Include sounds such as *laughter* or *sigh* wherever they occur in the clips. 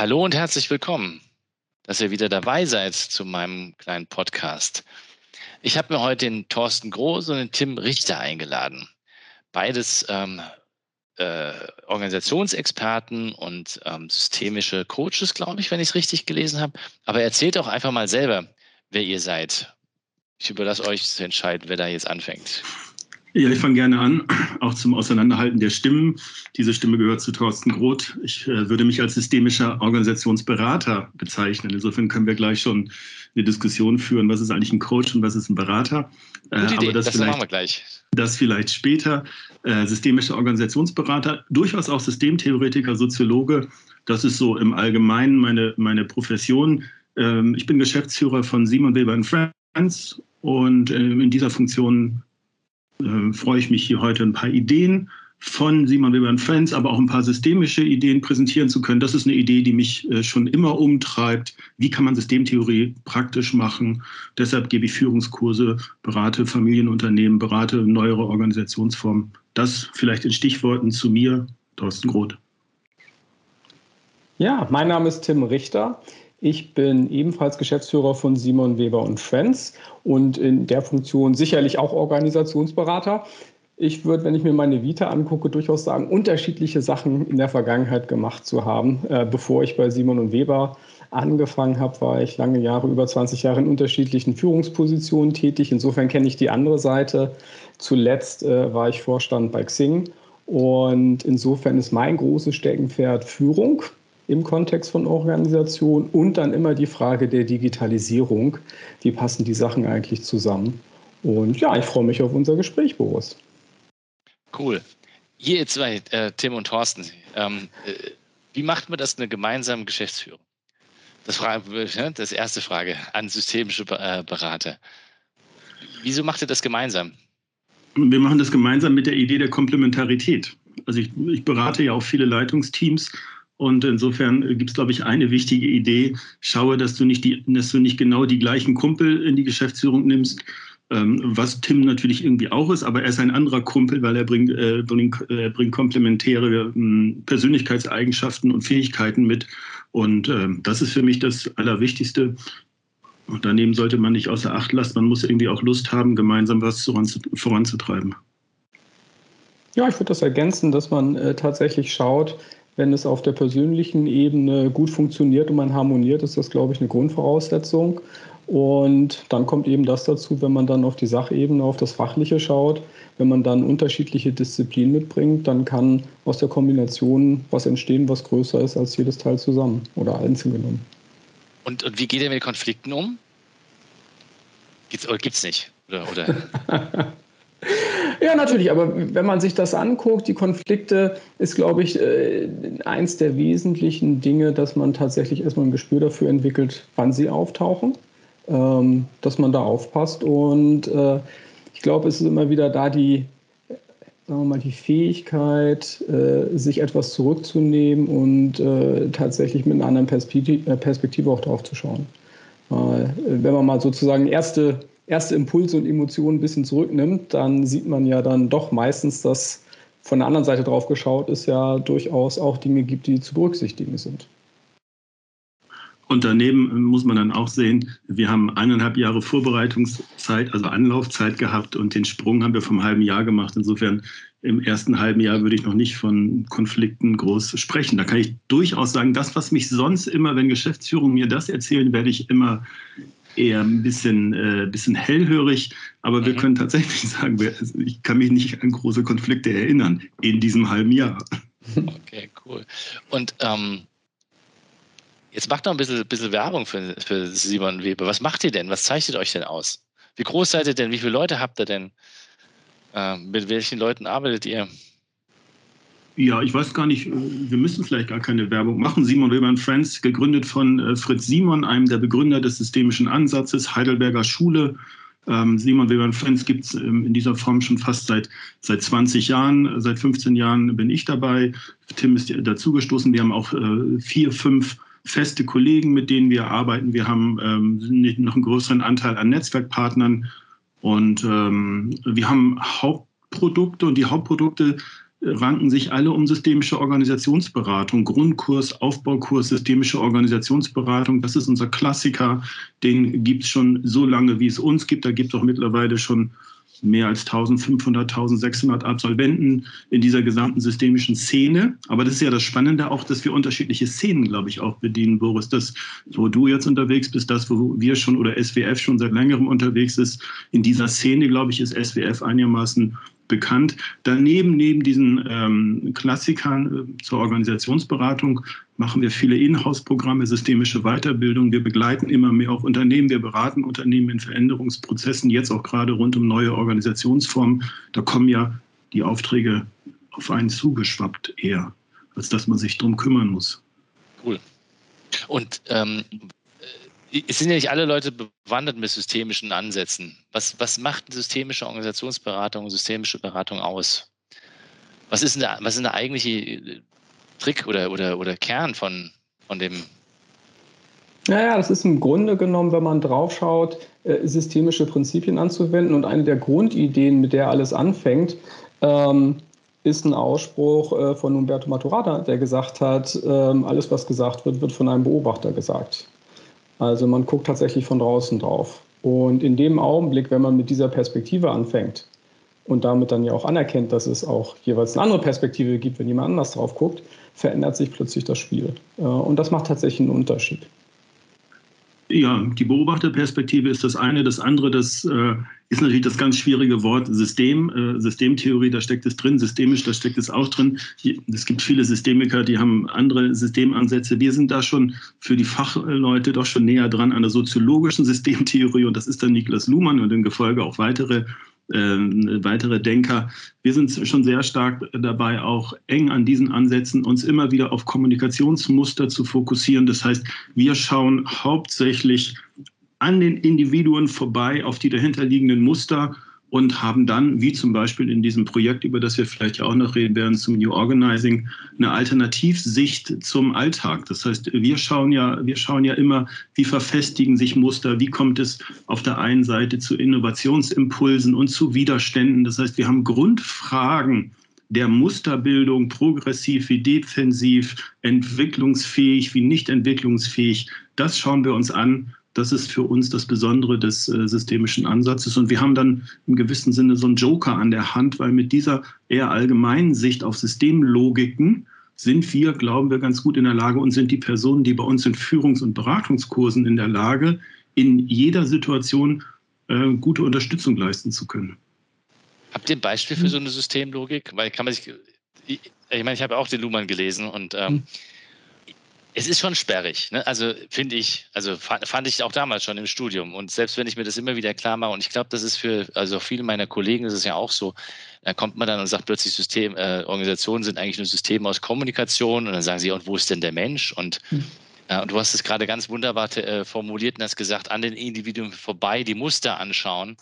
Hallo und herzlich willkommen, dass ihr wieder dabei seid zu meinem kleinen Podcast. Ich habe mir heute den Thorsten Groß und den Tim Richter eingeladen. Beides ähm, äh, Organisationsexperten und ähm, systemische Coaches, glaube ich, wenn ich es richtig gelesen habe. Aber erzählt auch einfach mal selber, wer ihr seid. Ich überlasse euch zu entscheiden, wer da jetzt anfängt. Ja, ich fange gerne an, auch zum Auseinanderhalten der Stimmen. Diese Stimme gehört zu Thorsten Groth. Ich äh, würde mich als systemischer Organisationsberater bezeichnen. Insofern können wir gleich schon eine Diskussion führen, was ist eigentlich ein Coach und was ist ein Berater. Äh, Gute Idee, aber das, das machen wir gleich. Das vielleicht später. Äh, systemischer Organisationsberater, durchaus auch Systemtheoretiker, Soziologe. Das ist so im Allgemeinen meine, meine Profession. Ähm, ich bin Geschäftsführer von Simon Weber Friends und äh, in dieser Funktion äh, freue ich mich hier heute ein paar Ideen von Simon Weber Friends, aber auch ein paar systemische Ideen präsentieren zu können. Das ist eine Idee, die mich äh, schon immer umtreibt. Wie kann man Systemtheorie praktisch machen? Deshalb gebe ich Führungskurse, berate Familienunternehmen, berate neuere Organisationsformen. Das vielleicht in Stichworten zu mir, Thorsten Groth. Ja, mein Name ist Tim Richter. Ich bin ebenfalls Geschäftsführer von Simon Weber und Friends und in der Funktion sicherlich auch Organisationsberater. Ich würde, wenn ich mir meine Vita angucke, durchaus sagen, unterschiedliche Sachen in der Vergangenheit gemacht zu haben. Äh, bevor ich bei Simon und Weber angefangen habe, war ich lange Jahre, über 20 Jahre in unterschiedlichen Führungspositionen tätig. Insofern kenne ich die andere Seite. Zuletzt äh, war ich Vorstand bei Xing und insofern ist mein großes Steckenpferd Führung im Kontext von Organisation und dann immer die Frage der Digitalisierung. Wie passen die Sachen eigentlich zusammen? Und ja, ich freue mich auf unser Gespräch, Boris. Cool. Ihr zwei, äh, Tim und Thorsten, ähm, äh, wie macht man das eine gemeinsame Geschäftsführung? Das, Frage, ne, das erste Frage an systemische äh, Berater. Wieso macht ihr das gemeinsam? Wir machen das gemeinsam mit der Idee der Komplementarität. Also ich, ich berate ja auch viele Leitungsteams und insofern gibt es, glaube ich, eine wichtige Idee. Schaue, dass du nicht, die, dass du nicht genau die gleichen Kumpel in die Geschäftsführung nimmst, ähm, was Tim natürlich irgendwie auch ist, aber er ist ein anderer Kumpel, weil er bringt, äh, bringt, äh, bringt komplementäre äh, Persönlichkeitseigenschaften und Fähigkeiten mit. Und äh, das ist für mich das Allerwichtigste. Und daneben sollte man nicht außer Acht lassen, man muss irgendwie auch Lust haben, gemeinsam was voranzutreiben. Ja, ich würde das ergänzen, dass man äh, tatsächlich schaut, wenn es auf der persönlichen Ebene gut funktioniert und man harmoniert, ist das, glaube ich, eine Grundvoraussetzung. Und dann kommt eben das dazu, wenn man dann auf die Sachebene, auf das Fachliche schaut, wenn man dann unterschiedliche Disziplinen mitbringt, dann kann aus der Kombination was entstehen, was größer ist als jedes Teil zusammen oder einzeln genommen. Und, und wie geht ihr mit Konflikten um? Gibt's, oder gibt es nicht? Oder, oder? *laughs* Ja, natürlich, aber wenn man sich das anguckt, die Konflikte ist, glaube ich, äh, eins der wesentlichen Dinge, dass man tatsächlich erstmal ein Gespür dafür entwickelt, wann sie auftauchen, ähm, dass man da aufpasst. Und äh, ich glaube, es ist immer wieder da die, sagen wir mal, die Fähigkeit, äh, sich etwas zurückzunehmen und tatsächlich mit einer anderen Perspektive auch drauf zu schauen. Wenn man mal sozusagen erste erste Impulse und Emotionen ein bisschen zurücknimmt, dann sieht man ja dann doch meistens, dass von der anderen Seite drauf geschaut es ja durchaus auch Dinge gibt, die zu berücksichtigen sind. Und daneben muss man dann auch sehen, wir haben eineinhalb Jahre Vorbereitungszeit, also Anlaufzeit gehabt und den Sprung haben wir vom halben Jahr gemacht. Insofern im ersten halben Jahr würde ich noch nicht von Konflikten groß sprechen. Da kann ich durchaus sagen, das, was mich sonst immer, wenn Geschäftsführung mir das erzählen, werde ich immer eher ein bisschen, äh, bisschen hellhörig, aber mhm. wir können tatsächlich *laughs* sagen, ich kann mich nicht an große Konflikte erinnern in diesem halben Jahr. *laughs* Okay, cool. Und ähm, jetzt macht noch ein bisschen, bisschen Werbung für, für Simon Weber. Was macht ihr denn? Was zeichnet euch denn aus? Wie groß seid ihr denn? Wie viele Leute habt ihr denn? Äh, mit welchen Leuten arbeitet ihr? Ja, ich weiß gar nicht, wir müssen vielleicht gar keine Werbung machen. Simon Weber Friends, gegründet von äh, Fritz Simon, einem der Begründer des systemischen Ansatzes, Heidelberger Schule. Ähm, Simon Weber Friends gibt es ähm, in dieser Form schon fast seit, seit 20 Jahren. Seit 15 Jahren bin ich dabei. Tim ist dazugestoßen. Wir haben auch äh, vier, fünf feste Kollegen, mit denen wir arbeiten. Wir haben ähm, noch einen größeren Anteil an Netzwerkpartnern und wir haben Hauptprodukte und die Hauptprodukte ranken sich alle um systemische Organisationsberatung, Grundkurs, Aufbaukurs, systemische Organisationsberatung. Das ist unser Klassiker. Den gibt es schon so lange, wie es uns gibt. Da gibt es auch mittlerweile schon mehr als 1500, 1600 Absolventen in dieser gesamten systemischen Szene. Aber das ist ja das Spannende auch, dass wir unterschiedliche Szenen, glaube ich, auch bedienen, Boris. Das, wo du jetzt unterwegs bist, das, wo wir schon oder SWF schon seit längerem unterwegs ist, in dieser Szene, glaube ich, ist SWF einigermaßen bekannt. Daneben, neben diesen ähm, Klassikern äh, zur Organisationsberatung, machen wir viele Inhouse-Programme, systemische Weiterbildung. Wir begleiten immer mehr auch Unternehmen. Wir beraten Unternehmen in Veränderungsprozessen, jetzt auch gerade rund um neue Organisationsformen. Da kommen ja die Aufträge auf einen zugeschwappt eher, als dass man sich darum kümmern muss. Cool. Und ähm, es sind ja nicht alle Leute bewandert mit systemischen Ansätzen. Was, was macht systemische Organisationsberatung, systemische Beratung aus? Was ist denn der, was ist der eigentliche Trick oder, oder, oder Kern von, von dem? Naja, das ist im Grunde genommen, wenn man draufschaut, äh, systemische Prinzipien anzuwenden. Und eine der Grundideen, mit der alles anfängt, ähm, ist ein Ausspruch äh, von Umberto Maturata, der gesagt hat, ähm, alles, was gesagt wird, wird von einem Beobachter gesagt. Also man guckt tatsächlich von draußen drauf. Und in dem Augenblick, wenn man mit dieser Perspektive anfängt und damit dann ja auch anerkennt, dass es auch jeweils eine andere Perspektive gibt, wenn jemand anders drauf guckt, verändert sich plötzlich das Spiel. Äh, und das macht tatsächlich einen Unterschied. Ja, die Beobachterperspektive ist das eine. Das andere, das äh, ist natürlich das ganz schwierige Wort System, äh, Systemtheorie, da steckt es drin, systemisch, da steckt es auch drin. Es gibt viele Systemiker, die haben andere Systemansätze. Wir sind da schon für die Fachleute doch schon näher dran an der soziologischen Systemtheorie und das ist dann Niklas Luhmann und in Gefolge auch weitere äh, weitere Denker. Wir sind schon sehr stark dabei, auch eng an diesen Ansätzen uns immer wieder auf Kommunikationsmuster zu fokussieren. Das heißt, wir schauen hauptsächlich an den Individuen vorbei auf die dahinterliegenden Muster und haben dann, wie zum Beispiel in diesem Projekt, über das wir vielleicht ja auch noch reden werden, zum New Organizing, eine Alternativsicht zum Alltag. Das heißt, wir schauen ja, wir schauen ja immer, wie verfestigen sich Muster, wie kommt es auf der einen Seite zu Innovationsimpulsen und zu Widerständen. Das heißt, wir haben Grundfragen der Musterbildung, progressiv wie defensiv, entwicklungsfähig wie nicht entwicklungsfähig. Das schauen wir uns an das ist für uns das Besondere des äh, systemischen Ansatzes. Und wir haben dann im gewissen Sinne so einen Joker an der Hand, weil mit dieser eher allgemeinen Sicht auf Systemlogiken sind wir, glauben wir, ganz gut in der Lage und sind die Personen, die bei uns in Führungs- und Beratungskursen in der Lage, in jeder Situation äh, gute Unterstützung leisten zu können. Habt ihr ein Beispiel für so eine Systemlogik? Weil kann man sich, ich, ich meine, ich habe auch den Luhmann gelesen und ähm, hm es ist schon sperrig, ne? also finde ich, also fand ich auch damals schon im Studium. Und selbst wenn ich mir das immer wieder klar mache, und ich glaube, das ist für, also viele meiner Kollegen ist es ja auch so, da kommt man dann und sagt plötzlich, System, äh, Organisationen sind eigentlich nur Systeme aus Kommunikation und dann sagen sie, und wo ist denn der Mensch? Und, hm. äh, und du hast es gerade ganz wunderbar äh, formuliert und hast gesagt, an den Individuen vorbei die Muster anschauen.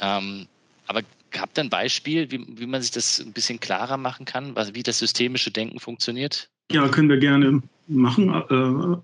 Ähm, aber habt ihr ein Beispiel, wie, wie man sich das ein bisschen klarer machen kann, was, wie das systemische Denken funktioniert? Ja, können wir gerne machen. Äh,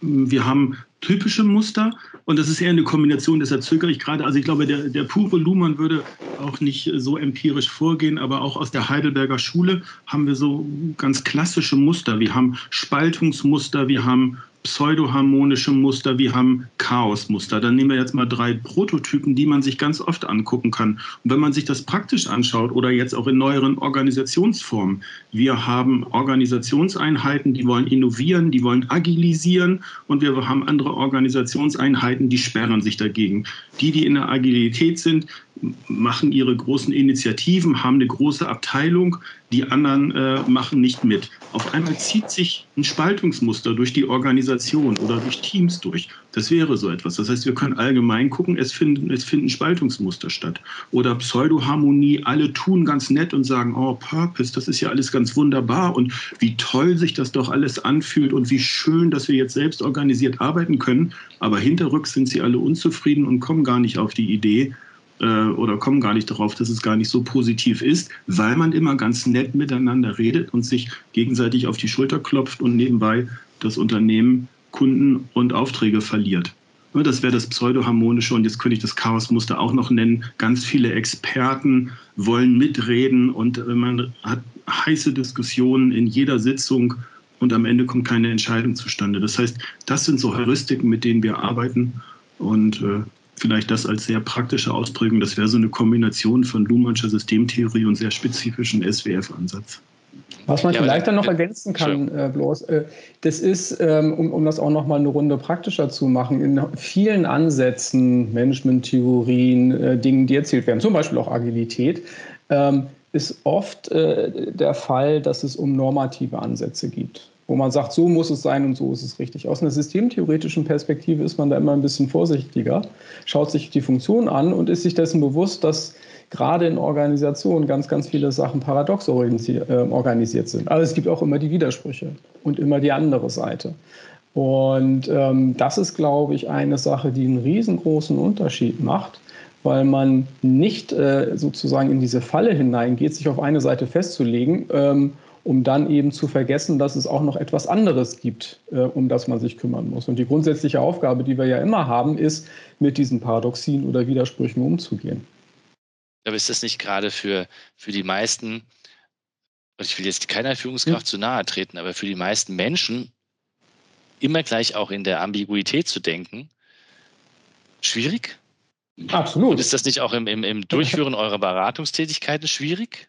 wir haben typische Muster und das ist eher eine Kombination, deshalb zögere ich gerade. Also ich glaube, der, der pure Luhmann würde auch nicht so empirisch vorgehen, aber auch aus der Heidelberger Schule haben wir so ganz klassische Muster. Wir haben Spaltungsmuster, wir haben pseudoharmonische Muster, wir haben Chaosmuster. Dann nehmen wir jetzt mal drei Prototypen, die man sich ganz oft angucken kann. Und wenn man sich das praktisch anschaut oder jetzt auch in neueren Organisationsformen, wir haben Organisationseinheiten, die wollen innovieren, die wollen agilisieren und wir haben andere Organisationseinheiten, die sperren sich dagegen. Die, die in der Agilität sind, machen ihre großen Initiativen, haben eine große Abteilung, die anderen äh, machen nicht mit. Auf einmal zieht sich ein Spaltungsmuster durch die Organisation oder durch Teams durch. Das wäre so etwas. Das heißt, wir können allgemein gucken, es finden, es finden Spaltungsmuster statt. Oder Pseudoharmonie, alle tun ganz nett und sagen, oh, Purpose, das ist ja alles ganz wunderbar und wie toll sich das doch alles anfühlt und wie schön, dass wir jetzt selbst organisiert arbeiten können. Aber hinterrücks sind sie alle unzufrieden und kommen gar nicht auf die Idee, oder kommen gar nicht darauf, dass es gar nicht so positiv ist, weil man immer ganz nett miteinander redet und sich gegenseitig auf die Schulter klopft und nebenbei das Unternehmen Kunden und Aufträge verliert. Das wäre das Pseudoharmonische und jetzt könnte ich das Chaosmuster auch noch nennen. Ganz viele Experten wollen mitreden und äh, man hat heiße Diskussionen in jeder Sitzung und am Ende kommt keine Entscheidung zustande. Das heißt, das sind so Heuristiken, mit denen wir arbeiten und äh, vielleicht das als sehr praktische Ausprägung. Das wäre so eine Kombination von Luhmannscher Systemtheorie und sehr spezifischen SWF-Ansatz. Was man ja, vielleicht dann noch ergänzen kann, äh, bloß, äh, das ist, ähm, um, um das auch noch mal eine Runde praktischer zu machen, in vielen Ansätzen, Management-Theorien, äh, Dingen, die erzählt werden, zum Beispiel auch Agilität, ähm, ist oft äh, der Fall, dass es um normative Ansätze geht wo man sagt, so muss es sein und so ist es richtig. Aus einer systemtheoretischen Perspektive ist man da immer ein bisschen vorsichtiger, schaut sich die Funktion an und ist sich dessen bewusst, dass gerade in Organisationen ganz, ganz viele Sachen paradox äh, organisiert sind. Aber es gibt auch immer die Widersprüche und immer die andere Seite. Und ähm, das ist, glaube ich, eine Sache, die einen riesengroßen Unterschied macht, weil man nicht äh, sozusagen in diese Falle hineingeht, sich auf eine Seite festzulegen. Ähm, um dann eben zu vergessen, dass es auch noch etwas anderes gibt, äh, um das man sich kümmern muss. Und die grundsätzliche Aufgabe, die wir ja immer haben, ist, mit diesen Paradoxien oder Widersprüchen umzugehen. Aber ist das nicht gerade für, für die meisten, und ich will jetzt keiner Führungskraft ja. zu nahe treten, aber für die meisten Menschen immer gleich auch in der Ambiguität zu denken, schwierig? Absolut. Und ist das nicht auch im, im, im Durchführen *laughs* eurer Beratungstätigkeiten schwierig?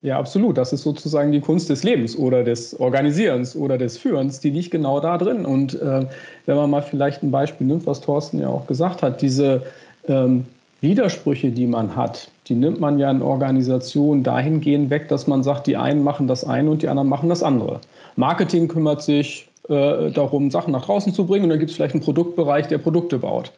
Ja, absolut. Das ist sozusagen die Kunst des Lebens oder des Organisierens oder des Führens, die liegt genau da drin. Und äh, wenn man mal vielleicht ein Beispiel nimmt, was Thorsten ja auch gesagt hat, diese ähm, Widersprüche, die man hat, die nimmt man ja in Organisationen dahingehend weg, dass man sagt, die einen machen das eine und die anderen machen das andere. Marketing kümmert sich äh, darum, Sachen nach draußen zu bringen und dann gibt es vielleicht einen Produktbereich, der Produkte baut.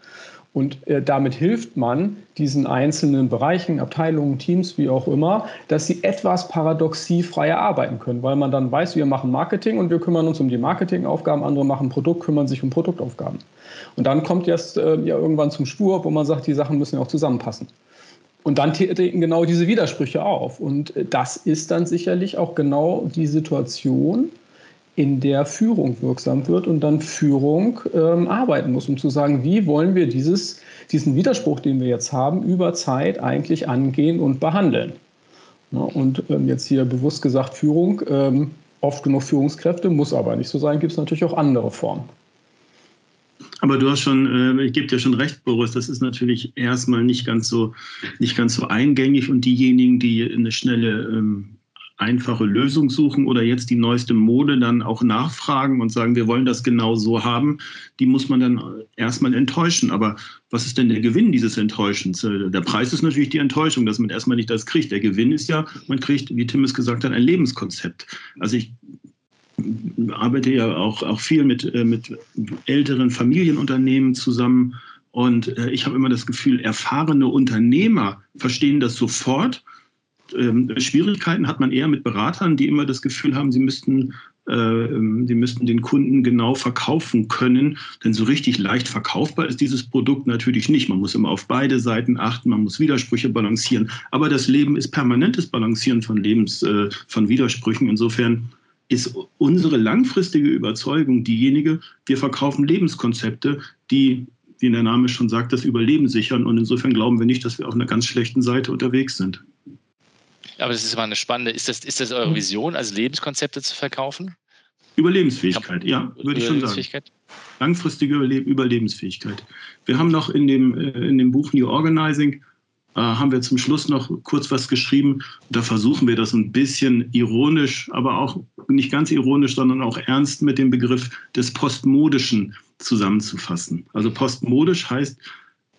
Und äh, damit hilft man diesen einzelnen Bereichen, Abteilungen, Teams, wie auch immer, dass sie etwas paradoxiefreier arbeiten können, weil man dann weiß, wir machen Marketing und wir kümmern uns um die Marketingaufgaben, andere machen Produkt, kümmern sich um Produktaufgaben. Und dann kommt jetzt äh, ja irgendwann zum Spur, wo man sagt, die Sachen müssen ja auch zusammenpassen. Und dann treten genau diese Widersprüche auf. Und äh, das ist dann sicherlich auch genau die Situation, in der Führung wirksam wird und dann Führung ähm, arbeiten muss, um zu sagen, wie wollen wir dieses, diesen Widerspruch, den wir jetzt haben, über Zeit eigentlich angehen und behandeln. Ja, und ähm, jetzt hier bewusst gesagt Führung, ähm, oft genug Führungskräfte, muss aber nicht so sein, gibt es natürlich auch andere Formen. Aber du hast schon, äh, ich gebe dir schon recht, Boris, das ist natürlich erstmal nicht ganz so, nicht ganz so eingängig und diejenigen, die eine schnelle ähm, einfache Lösung suchen oder jetzt die neueste Mode dann auch nachfragen und sagen, wir wollen das genau so haben, die muss man dann erstmal enttäuschen. Aber was ist denn der Gewinn dieses Enttäuschens? Äh, der Preis ist natürlich die Enttäuschung, dass man erstmal nicht das kriegt. Der Gewinn ist ja, man kriegt, wie Tim es gesagt hat, ein Lebenskonzept. Also ich arbeite ja auch, auch viel mit, äh, mit älteren Familienunternehmen zusammen. Und äh, ich habe immer das Gefühl, erfahrene Unternehmer verstehen das sofort ähm, Schwierigkeiten hat man eher mit Beratern, die immer das Gefühl haben, sie müssten, äh, ähm, sie müssten den Kunden genau verkaufen können. Denn so richtig leicht verkaufbar ist dieses Produkt natürlich nicht. Man muss immer auf beide Seiten achten, man muss Widersprüche balancieren. Aber das Leben ist permanentes Balancieren von Lebens, äh, von Widersprüchen. Insofern ist unsere langfristige Überzeugung diejenige, wir verkaufen Lebenskonzepte, die wie der Name schon sagt, das Überleben sichern. Und insofern glauben wir nicht, dass wir auf einer ganz schlechten Seite unterwegs sind. Aber das ist immer eine spannende, ist das, ist das eure hm. Vision, also Lebenskonzepte zu verkaufen? Überlebensfähigkeit, ja, würde ich schon sagen. Langfristige Überle Überlebensfähigkeit. Wir haben noch in dem, äh, in dem Buch New Organizing, äh, haben wir zum Schluss noch kurz was geschrieben. Da versuchen wir das ein bisschen ironisch, aber auch nicht ganz ironisch, sondern auch ernst mit dem Begriff des Postmodischen zusammenzufassen. Also postmodisch heißt,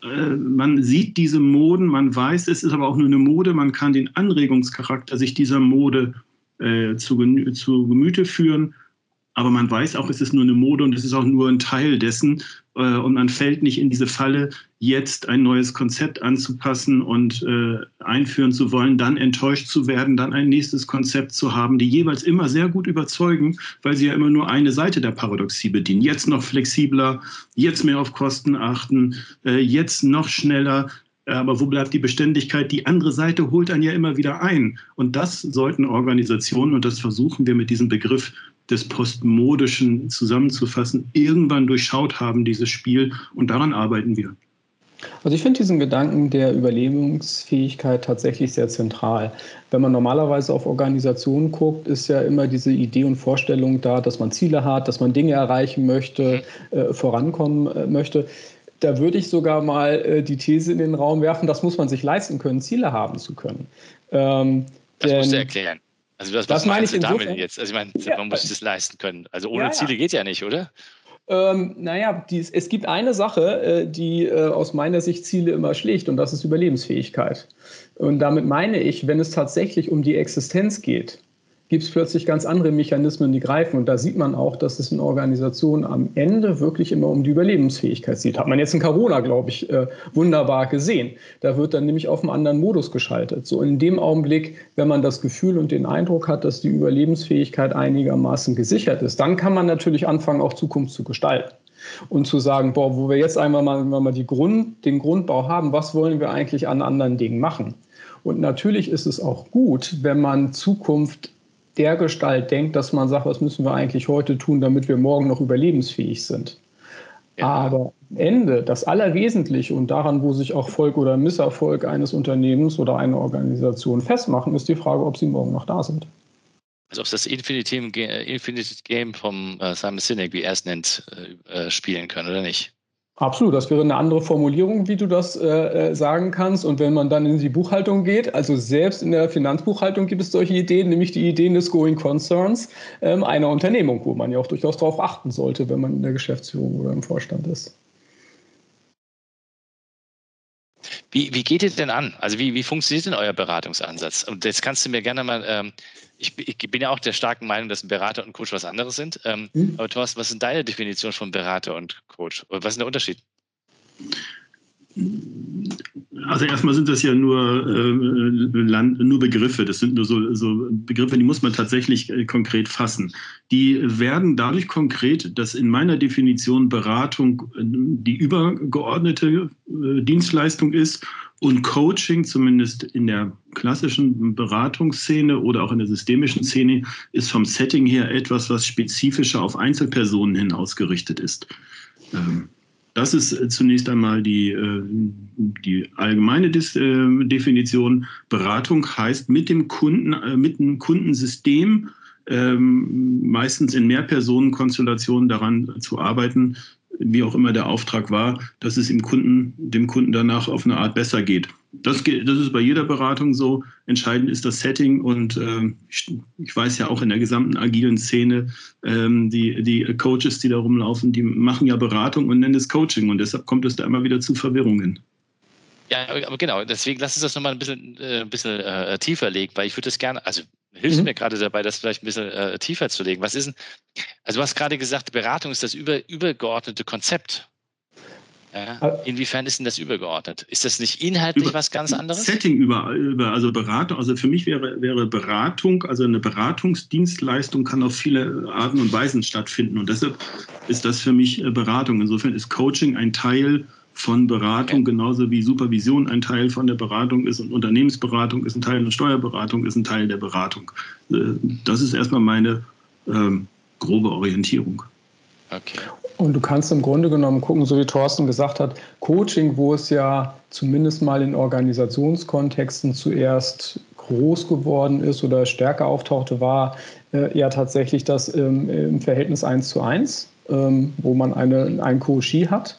man sieht diese Moden, man weiß, es ist aber auch nur eine Mode, man kann den Anregungscharakter sich dieser Mode äh, zu, zu Gemüte führen aber man weiß auch, es ist nur eine Mode und es ist auch nur ein Teil dessen. Äh, und man fällt nicht in diese Falle, jetzt ein neues Konzept anzupassen und äh, einführen zu wollen, dann enttäuscht zu werden, dann ein nächstes Konzept zu haben, die jeweils immer sehr gut überzeugen, weil sie ja immer nur eine Seite der Paradoxie bedienen. Jetzt noch flexibler, jetzt mehr auf Kosten achten, äh, jetzt noch schneller. Aber wo bleibt die Beständigkeit? Die andere Seite holt einen ja immer wieder ein. Und das sollten Organisationen, und das versuchen wir mit diesem Begriff des Postmodischen zusammenzufassen, irgendwann durchschaut haben, dieses Spiel. Und daran arbeiten wir. Also ich finde diesen Gedanken der Überlebensfähigkeit tatsächlich sehr zentral. Wenn man normalerweise auf Organisationen guckt, ist ja immer diese Idee und Vorstellung da, dass man Ziele hat, dass man Dinge erreichen möchte, äh, vorankommen äh, möchte. Da würde ich sogar mal äh, die These in den Raum werfen, das muss man sich leisten können, Ziele haben zu können. Ähm, das musst du erklären. Also was, das meine ich damit insofern, jetzt? Also ich meine, ja, man muss das leisten können. Also ohne ja, Ziele geht ja nicht, oder? Ähm, naja, die, es gibt eine Sache, äh, die äh, aus meiner Sicht Ziele immer schlägt, und das ist Überlebensfähigkeit. Und damit meine ich, wenn es tatsächlich um die Existenz geht, gibt es plötzlich ganz andere Mechanismen, die greifen. Und da sieht man auch, dass es in Organisationen am Ende wirklich immer um die Überlebensfähigkeit geht. Hat man jetzt in Corona, glaube ich, äh, wunderbar gesehen. Da wird dann nämlich auf einen anderen Modus geschaltet. So in dem Augenblick, wenn man das Gefühl und den Eindruck hat, dass die Überlebensfähigkeit einigermaßen gesichert ist, dann kann man natürlich anfangen, auch Zukunft zu gestalten und zu sagen, boah, wo wir jetzt einmal mal, mal die Grund, den Grundbau haben, was wollen wir eigentlich an anderen Dingen machen? Und natürlich ist es auch gut, wenn man Zukunft der Gestalt denkt, dass man sagt, was müssen wir eigentlich heute tun, damit wir morgen noch überlebensfähig sind. Ja. Aber am Ende, das Allerwesentliche und daran, wo sich auch Erfolg oder Misserfolg eines Unternehmens oder einer Organisation festmachen, ist die Frage, ob sie morgen noch da sind. Also ob das Infinity, Infinity Game vom äh, Simon Sinek, wie er es nennt, äh, äh, spielen können oder nicht. Absolut, das wäre eine andere Formulierung, wie du das äh, äh, sagen kannst. Und wenn man dann in die Buchhaltung geht, also selbst in der Finanzbuchhaltung gibt es solche Ideen, nämlich die Ideen des Going Concerns ähm, einer Unternehmung, wo man ja auch durchaus darauf achten sollte, wenn man in der Geschäftsführung oder im Vorstand ist. Wie, wie geht ihr denn an? Also wie, wie funktioniert denn euer Beratungsansatz? Und jetzt kannst du mir gerne mal, ähm, ich, ich, bin ja auch der starken Meinung, dass ein Berater und ein Coach was anderes sind. Ähm, mhm. Aber Thorsten, was ist deine Definition von Berater und Coach? Was ist der Unterschied? Also erstmal sind das ja nur, äh, Land, nur Begriffe. Das sind nur so, so, Begriffe, die muss man tatsächlich äh, konkret fassen. Die werden dadurch konkret, dass in meiner Definition Beratung äh, die übergeordnete äh, Dienstleistung ist und Coaching, zumindest in der klassischen Beratungsszene oder auch in der systemischen Szene, ist vom Setting her etwas, was spezifischer auf Einzelpersonen hin ausgerichtet ist. Ähm, das ist äh, zunächst einmal die, äh, die allgemeine äh, Definition. Beratung heißt mit dem Kunden, mit dem Kundensystem ähm, meistens in Mehrpersonenkonstellationen daran zu arbeiten, wie auch immer der Auftrag war, dass es dem Kunden, dem Kunden danach auf eine Art besser geht. Das, das ist bei jeder Beratung so. Entscheidend ist das Setting und äh, ich, ich, weiß ja auch in der gesamten agilen Szene, ähm, die, die Coaches, die da rumlaufen, die machen ja Beratung und nennen es Coaching und deshalb kommt es da immer wieder zu Verwirrungen. Ja, aber genau, deswegen lass uns das nochmal ein bisschen, äh, ein bisschen äh, tiefer legen, weil ich würde das gerne, also hilfst mhm. mir gerade dabei, das vielleicht ein bisschen äh, tiefer zu legen. Was ist denn, also du hast gerade gesagt, Beratung ist das über, übergeordnete Konzept. Ja, inwiefern ist denn das übergeordnet? Ist das nicht inhaltlich über, was ganz anderes? Setting über, über, also Beratung, also für mich wäre, wäre Beratung, also eine Beratungsdienstleistung kann auf viele Arten und Weisen stattfinden und deshalb ist das für mich äh, Beratung. Insofern ist Coaching ein Teil von Beratung, genauso wie Supervision ein Teil von der Beratung ist und Unternehmensberatung ist ein Teil und Steuerberatung ist ein Teil der Beratung. Äh, das ist erstmal meine ähm, grobe Orientierung. Okay. Und du kannst im Grunde genommen gucken, so wie Thorsten gesagt hat, Coaching, wo es ja zumindest mal in Organisationskontexten zuerst groß geworden ist oder stärker auftauchte, war äh, ja tatsächlich das ähm, im Verhältnis 1 zu 1, ähm, wo man eine, einen Coachie hat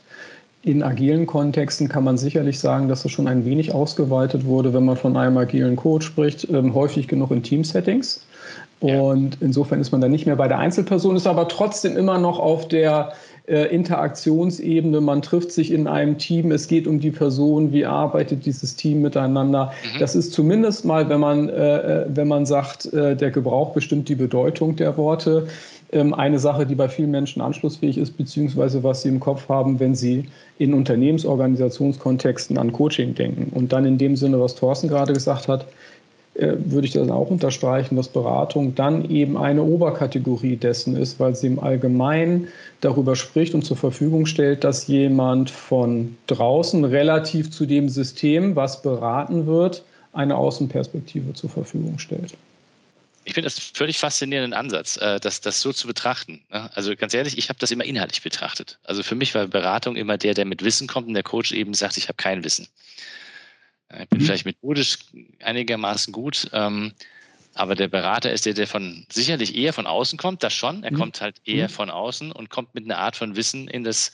in agilen Kontexten kann man sicherlich sagen, dass es schon ein wenig ausgeweitet wurde, wenn man von einem agilen Code spricht, ähm, häufig genug in Team-Settings. Und insofern ist man dann nicht mehr bei der Einzelperson, ist aber trotzdem immer noch auf der äh, Interaktionsebene. Man trifft sich in einem Team, es geht um die Person, wie arbeitet dieses Team miteinander. Mhm. Das ist zumindest mal, wenn man, äh, äh wenn man sagt, äh, der Gebrauch bestimmt die Bedeutung der Worte, eine Sache, die bei vielen Menschen anschlussfähig ist, beziehungsweise was sie im Kopf haben, wenn sie in Unternehmensorganisationskontexten an Coaching denken. Und dann in dem Sinne, was Thorsten gerade gesagt hat, äh, würde ich das auch unterstreichen, dass Beratung dann eben eine Oberkategorie dessen ist, weil sie im Allgemeinen darüber spricht und zur Verfügung stellt, dass jemand von draußen relativ zu dem System, was beraten wird, eine Außenperspektive zur Verfügung stellt. Ich finde das einen völlig faszinierenden Ansatz, äh, das, das so zu betrachten. Ne? Also ganz ehrlich, ich habe das immer inhaltlich betrachtet. Also für mich war Beratung immer der, der mit Wissen kommt und der Coach eben sagt, ich habe kein Wissen. Ich bin mhm. vielleicht methodisch einigermaßen gut, ähm, aber der Berater ist der, der von sicherlich eher von außen kommt, das schon. Er mhm. kommt halt eher mhm. von außen und kommt mit einer Art von Wissen in das,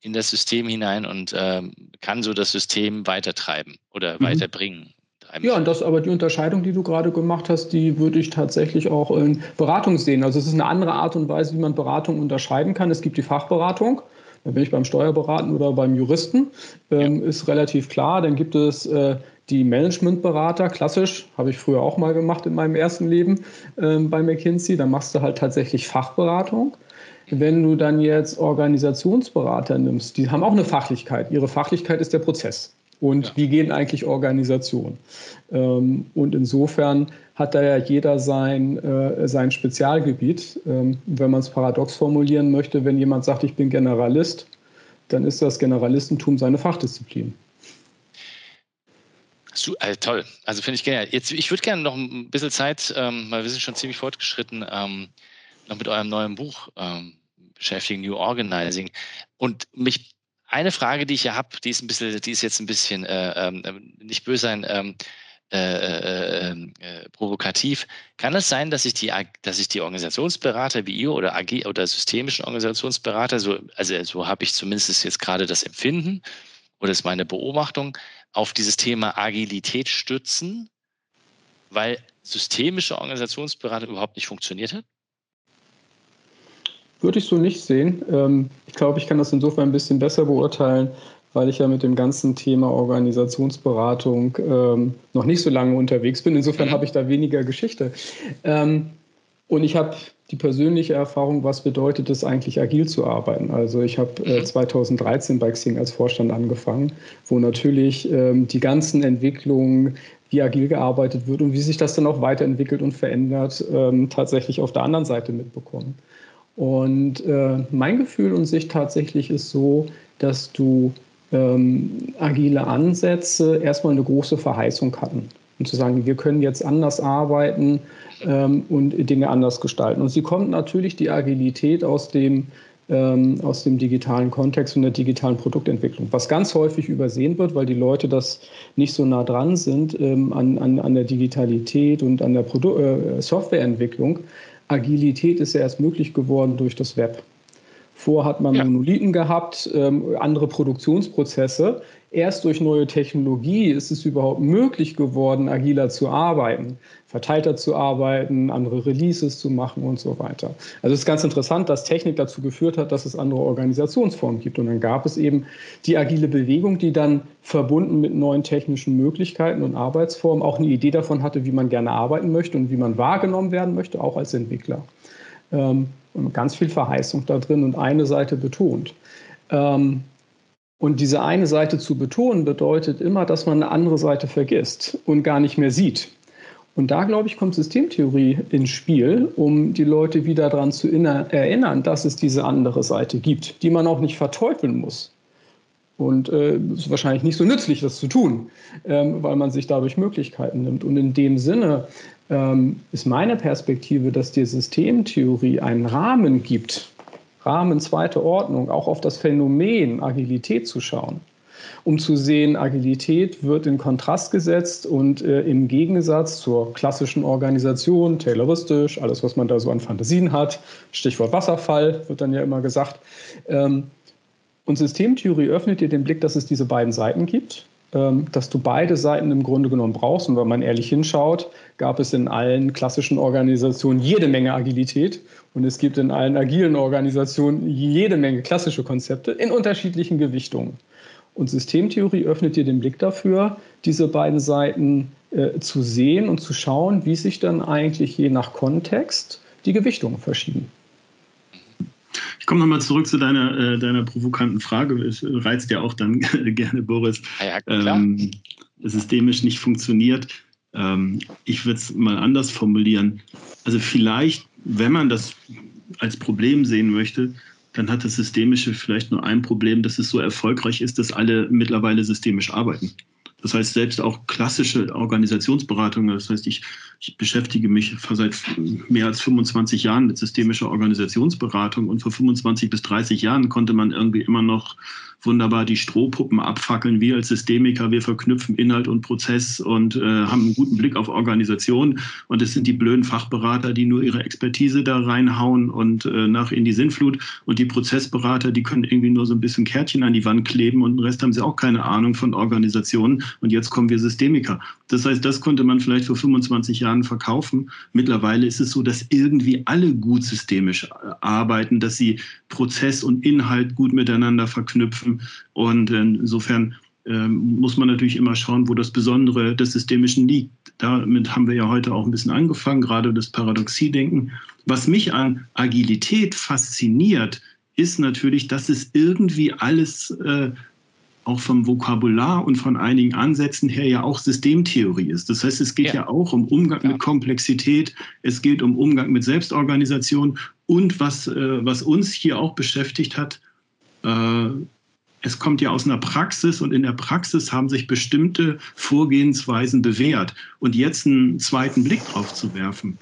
in das System hinein und ähm, kann so das System weitertreiben oder mhm. weiterbringen. Ja, und das aber die Unterscheidung, die du gerade gemacht hast, die würde ich tatsächlich auch in Beratung sehen. Also es ist eine andere Art und Weise, wie man Beratung unterscheiden kann. Es gibt die Fachberatung, da bin ich beim Steuerberaten oder beim Juristen, ähm, ja. ist relativ klar. Dann gibt es äh, die Managementberater, klassisch, habe ich früher auch mal gemacht in meinem ersten Leben ähm, bei McKinsey. Da machst du halt tatsächlich Fachberatung. Wenn du dann jetzt Organisationsberater nimmst, die haben auch eine Fachlichkeit. Ihre Fachlichkeit ist der Prozess. Und ja. wie gehen eigentlich Organisationen? Ähm, und insofern hat da ja jeder sein, äh, sein Spezialgebiet. Ähm, wenn man es paradox formulieren möchte, wenn jemand sagt, ich bin Generalist, dann ist das Generalistentum seine Fachdisziplin. So, also toll. Also finde ich genial. Jetzt, ich würde gerne noch ein bisschen Zeit, ähm, weil wir sind schon ziemlich fortgeschritten, ähm, noch mit eurem neuen Buch ähm, beschäftigen, New Organizing. Und mich eine Frage, die ich ja habe, die ist ein bisschen, die ist jetzt ein bisschen äh, ähm, nicht böse sein, ähm, äh, äh, ähm, äh, provokativ. Kann es sein, dass ich die, dass ich die Organisationsberater wie ihr oder AG oder systemischen Organisationsberater, so, also so habe ich zumindest jetzt gerade das Empfinden oder ist meine Beobachtung, auf dieses Thema Agilität stützen, weil systemische Organisationsberater überhaupt nicht funktioniert hat? Würde ich so nicht sehen. Ähm, ich glaube, ich kann das insofern ein bisschen besser beurteilen, weil ich ja mit dem ganzen Thema Organisationsberatung ähm, noch nicht so lange unterwegs bin. Insofern mhm. habe ich da weniger Geschichte. Ähm, und ich habe die persönliche Erfahrung, was bedeutet es eigentlich, agil zu arbeiten. Also ich habe äh, 2013 mhm. bei Xing als Vorstand angefangen, wo natürlich ähm, die ganzen Entwicklungen, wie agil gearbeitet wird und wie sich das dann auch weiterentwickelt und verändert, tatsächlich auf der anderen Seite mitbekommen. Und äh, mein Gefühl und Sicht tatsächlich ist so, dass du ähm, agile Ansätze erstmal eine große Verheißung hatten. Und zu sagen, wir können jetzt anders arbeiten ähm, und Dinge anders gestalten. Und sie kommt natürlich die Agilität aus dem, ähm, aus dem digitalen Kontext und der digitalen Produktentwicklung, was ganz häufig übersehen wird, weil die Leute das nicht so nah dran sind ähm, an, an, an der Digitalität und an der Produ äh, Softwareentwicklung. Agilität ist ja erst möglich geworden durch das Web. Vor hat man ja. Monolithen gehabt, ähm, andere Produktionsprozesse. Erst durch neue Technologie ist es überhaupt möglich geworden, agiler zu arbeiten, verteilter zu arbeiten, andere Releases zu machen und so weiter. Also es ist ganz interessant, dass Technik dazu geführt hat, dass es andere Organisationsformen gibt. Und dann gab es eben die agile Bewegung, die dann verbunden mit neuen technischen Möglichkeiten und Arbeitsformen auch eine Idee davon hatte, wie man gerne arbeiten möchte und wie man wahrgenommen werden möchte, auch als Entwickler. Ähm, und ganz viel Verheißung da drin und eine Seite betont. Ähm, und diese eine Seite zu betonen bedeutet immer, dass man eine andere Seite vergisst und gar nicht mehr sieht. Und da, glaube ich, kommt Systemtheorie ins Spiel, um die Leute wieder daran zu erinnern, dass es diese andere Seite gibt, die man auch nicht verteufeln muss. Und äh, es ist wahrscheinlich nicht so nützlich, das zu tun, ähm, weil man sich dadurch Möglichkeiten nimmt. Und in dem Sinne ähm, ist meine Perspektive, dass die Systemtheorie einen Rahmen gibt, Rahmen zweite Ordnung, auch auf das Phänomen Agilität zu schauen, um zu sehen, Agilität wird in Kontrast gesetzt und äh, im Gegensatz zur klassischen Organisation, tayloristisch, alles, was man da so an Fantasien hat, Stichwort Wasserfall wird dann ja immer gesagt. Ähm, und Systemtheorie öffnet dir den Blick, dass es diese beiden Seiten gibt ähm, dass du beide Seiten im Grunde genommen brauchst. Und wenn man ehrlich hinschaut, gab es in allen klassischen Organisationen jede Menge Agilität und es gibt in allen agilen Organisationen jede Menge klassische Konzepte in unterschiedlichen Gewichtungen. Und Systemtheorie öffnet dir den Blick dafür, diese beiden Seiten äh, zu sehen und zu schauen, wie sich dann eigentlich je nach Kontext die Gewichtungen verschieben. Ich komme nochmal zurück zu deiner, äh, deiner provokanten Frage. Es reizt ja auch dann *laughs* gerne, Boris. Ja, ähm, systemisch nicht funktioniert. Ähm, ich würde es mal anders formulieren. Also vielleicht, wenn man das als Problem sehen möchte, dann hat das Systemische vielleicht nur ein Problem, dass es so erfolgreich ist, dass alle mittlerweile systemisch arbeiten. Das heißt, selbst auch klassische Organisationsberatungen, das heißt, ich, ich beschäftige mich seit mehr als 25 Jahren mit systemischer Organisationsberatung und vor 25 bis 30 Jahren konnte man irgendwie immer noch wunderbar die Strohpuppen abfackeln. Wir als Systemiker, wir verknüpfen Inhalt und Prozess und äh, haben einen guten Blick auf Organisation. Und es sind die blöden Fachberater, die nur ihre Expertise da reinhauen und äh, nach in die Sinnflut. Und die Prozessberater, die können irgendwie nur so ein bisschen Kärtchen an die Wand kleben und den Rest haben sie auch keine Ahnung von Organisationen. Und jetzt kommen wir Systemiker. Das heißt, das konnte man vielleicht vor 25 Jahren verkaufen. Mittlerweile ist es so, dass irgendwie alle gut systemisch äh, arbeiten, dass sie Prozess und Inhalt gut miteinander verknüpfen. Und insofern ähm, muss man natürlich immer schauen, wo das Besondere des Systemischen liegt. Damit haben wir ja heute auch ein bisschen angefangen, gerade das Paradoxie-Denken. Was mich an Agilität fasziniert, ist natürlich, dass es irgendwie alles äh, auch vom Vokabular und von einigen Ansätzen her ja auch Systemtheorie ist. Das heißt, es geht ja, ja auch um Umgang ja. mit Komplexität, es geht um Umgang mit Selbstorganisation und was, äh, was uns hier auch beschäftigt hat, äh, es kommt ja aus einer Praxis und in der Praxis haben sich bestimmte Vorgehensweisen bewährt. Und jetzt einen zweiten Blick drauf zu werfen,